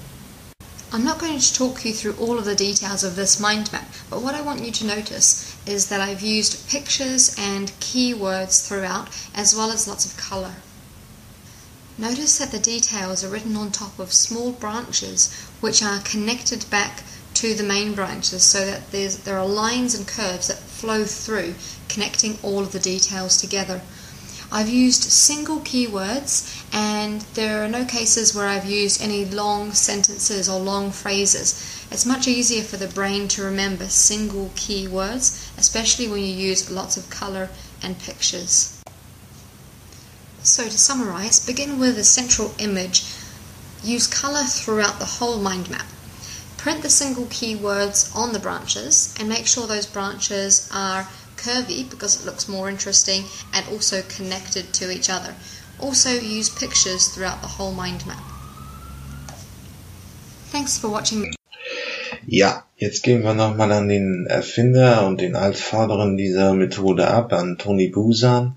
I'm not going to talk you through all of the details of this mind map, but what I want you to notice is that I've used pictures and keywords throughout, as well as lots of color. Notice that the details are written on top of small branches which are connected back to the main branches so that there are lines and curves that flow through, connecting all of the details together. I've used single keywords and there are no cases where I've used any long sentences or long phrases. It's much easier for the brain to remember single keywords, especially when you use lots of color and pictures. So to summarize, begin with a central image. Use color throughout the whole mind map. Print the single keywords on the branches and make sure those branches are curvy because it looks more interesting and also connected to each other. Also use pictures throughout the whole mind map. Thanks for watching. Ja, jetzt gehen wir nochmal an den Erfinder und den Altvorderen dieser Methode ab, an Tony Busan.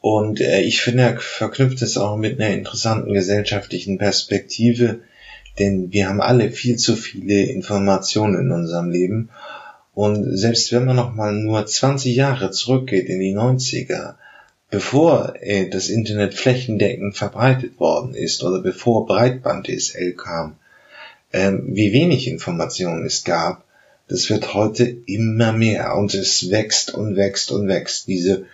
Und äh, ich finde, er verknüpft es auch mit einer interessanten gesellschaftlichen Perspektive, denn wir haben alle viel zu viele Informationen in unserem Leben. Und selbst wenn man noch mal nur 20 Jahre zurückgeht in die 90er, bevor äh, das Internet flächendeckend verbreitet worden ist oder bevor Breitband DSL kam, ähm, wie wenig Informationen es gab, das wird heute immer mehr und es wächst und wächst und wächst. Diese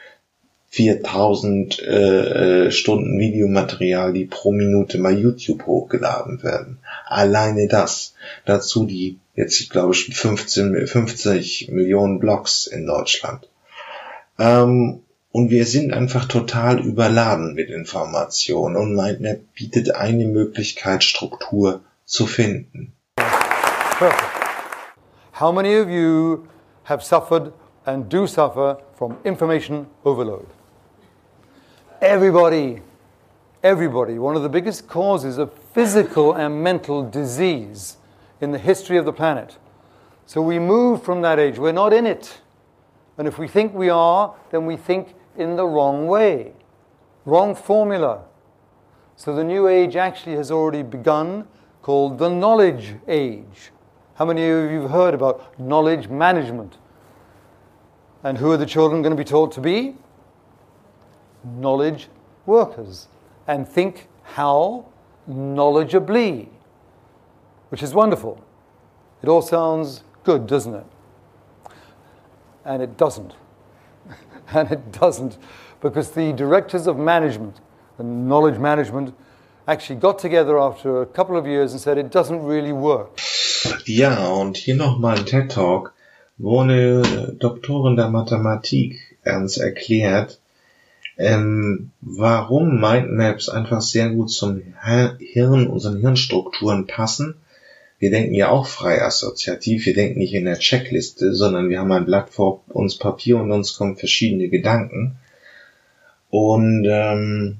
4000 äh, äh, Stunden Videomaterial, die pro Minute mal YouTube hochgeladen werden. Alleine das. Dazu die jetzt, ich glaube, schon 15, 50 Millionen Blogs in Deutschland. Ähm, und wir sind einfach total überladen mit Informationen und MindMap bietet eine Möglichkeit, Struktur zu finden. How many of you have suffered and do suffer from information overload? Everybody, everybody. One of the biggest causes of physical and mental disease in the history of the planet. So we move from that age. We're not in it. And if we think we are, then we think in the wrong way, wrong formula. So the new age actually has already begun, called the knowledge age. How many of you have heard about knowledge management? And who are the children going to be taught to be? Knowledge workers. And think how knowledgeably, which is wonderful. It all sounds good, doesn't it? And it doesn't. (laughs) and it doesn't, because the directors of management and knowledge management actually got together after a couple of years and said it doesn't really work. Ja, und hier nochmal ein TED Talk, wo eine Doktorin der Mathematik ernst erklärt, ähm, warum Mindmaps einfach sehr gut zum Hirn, unseren Hirnstrukturen passen. Wir denken ja auch frei assoziativ, wir denken nicht in der Checkliste, sondern wir haben ein Blatt vor uns Papier und uns kommen verschiedene Gedanken. Und ähm,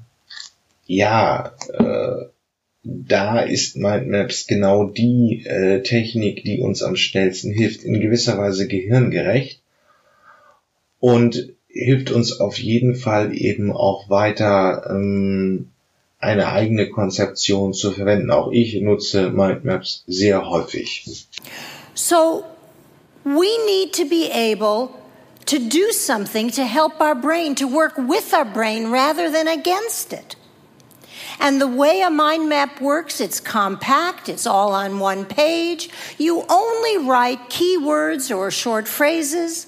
ja, äh, da ist Mindmaps genau die äh, Technik, die uns am schnellsten hilft, in gewisser Weise gehirngerecht und hilft uns auf jeden Fall eben auch weiter ähm, eine eigene Konzeption zu verwenden. Auch ich nutze Mindmaps sehr häufig. So we need to be able to do something to help our brain, to work with our brain rather than against it. And the way a mind map works, it's compact, it's all on one page. You only write keywords or short phrases.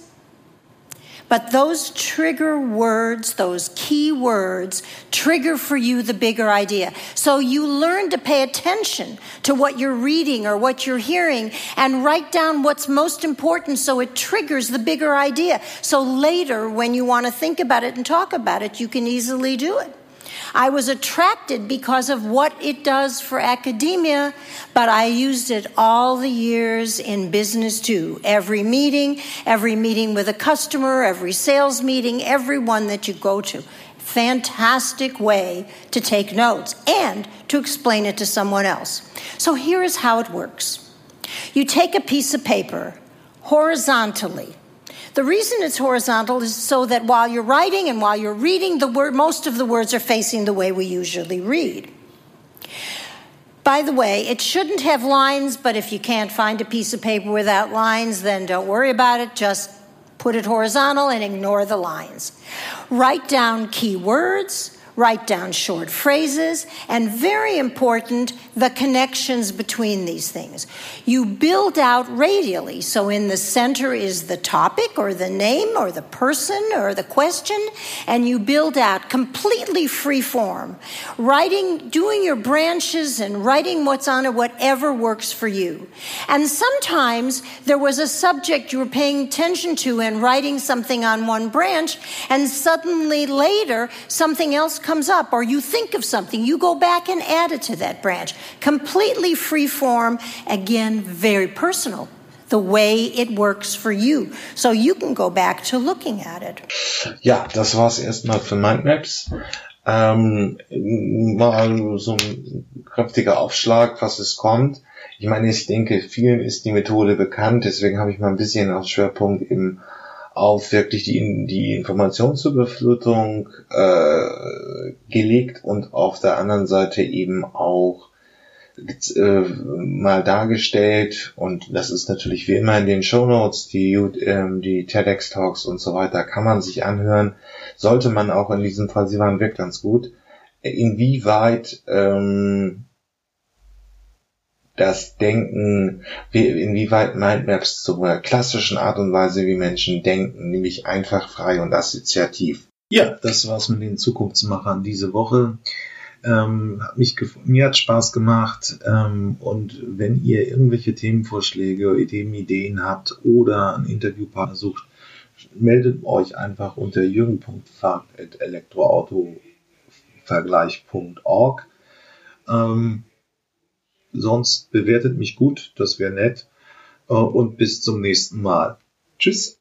But those trigger words, those key words, trigger for you the bigger idea. So you learn to pay attention to what you're reading or what you're hearing and write down what's most important so it triggers the bigger idea. So later, when you want to think about it and talk about it, you can easily do it. I was attracted because of what it does for academia, but I used it all the years in business too. Every meeting, every meeting with a customer, every sales meeting, every one that you go to. Fantastic way to take notes and to explain it to someone else. So here is how it works. You take a piece of paper horizontally the reason it's horizontal is so that while you're writing and while you're reading, the word, most of the words are facing the way we usually read. By the way, it shouldn't have lines, but if you can't find a piece of paper without lines, then don't worry about it. Just put it horizontal and ignore the lines. Write down key words write down short phrases, and very important, the connections between these things. You build out radially, so in the center is the topic or the name or the person or the question, and you build out completely free form, writing, doing your branches and writing what's on it, whatever works for you. And sometimes there was a subject you were paying attention to and writing something on one branch, and suddenly later something else comes up or you think of something, you go back and add it to that branch. Completely free form, again, very personal. The way it works for you. So you can go back to looking at it. Ja, das war's erstmal für Mindmaps. Ähm, mal so ein kräftiger Aufschlag, was es kommt. Ich meine, ich denke, vielen ist die Methode bekannt, deswegen habe ich mal ein bisschen auf Schwerpunkt im auf wirklich die, die Informationsüberflutung äh, gelegt und auf der anderen Seite eben auch äh, mal dargestellt. Und das ist natürlich wie immer in den Show Notes die ähm, die TEDx Talks und so weiter kann man sich anhören. Sollte man auch in diesem Fall sie waren wirklich ganz gut. Inwieweit ähm, das Denken, wie, inwieweit Mindmaps zur klassischen Art und Weise, wie Menschen denken, nämlich einfach frei und assoziativ. Ja, das war's mit den Zukunftsmachern diese Woche. Ähm, hat mich mir hat Spaß gemacht und wenn ihr irgendwelche Themenvorschläge, Ideen, Ideen habt oder einen Interviewpartner sucht, meldet euch einfach unter jürgen.fahrt.elektroautovergleich.org. Ähm, Sonst bewertet mich gut, das wäre nett. Äh, und bis zum nächsten Mal. Tschüss.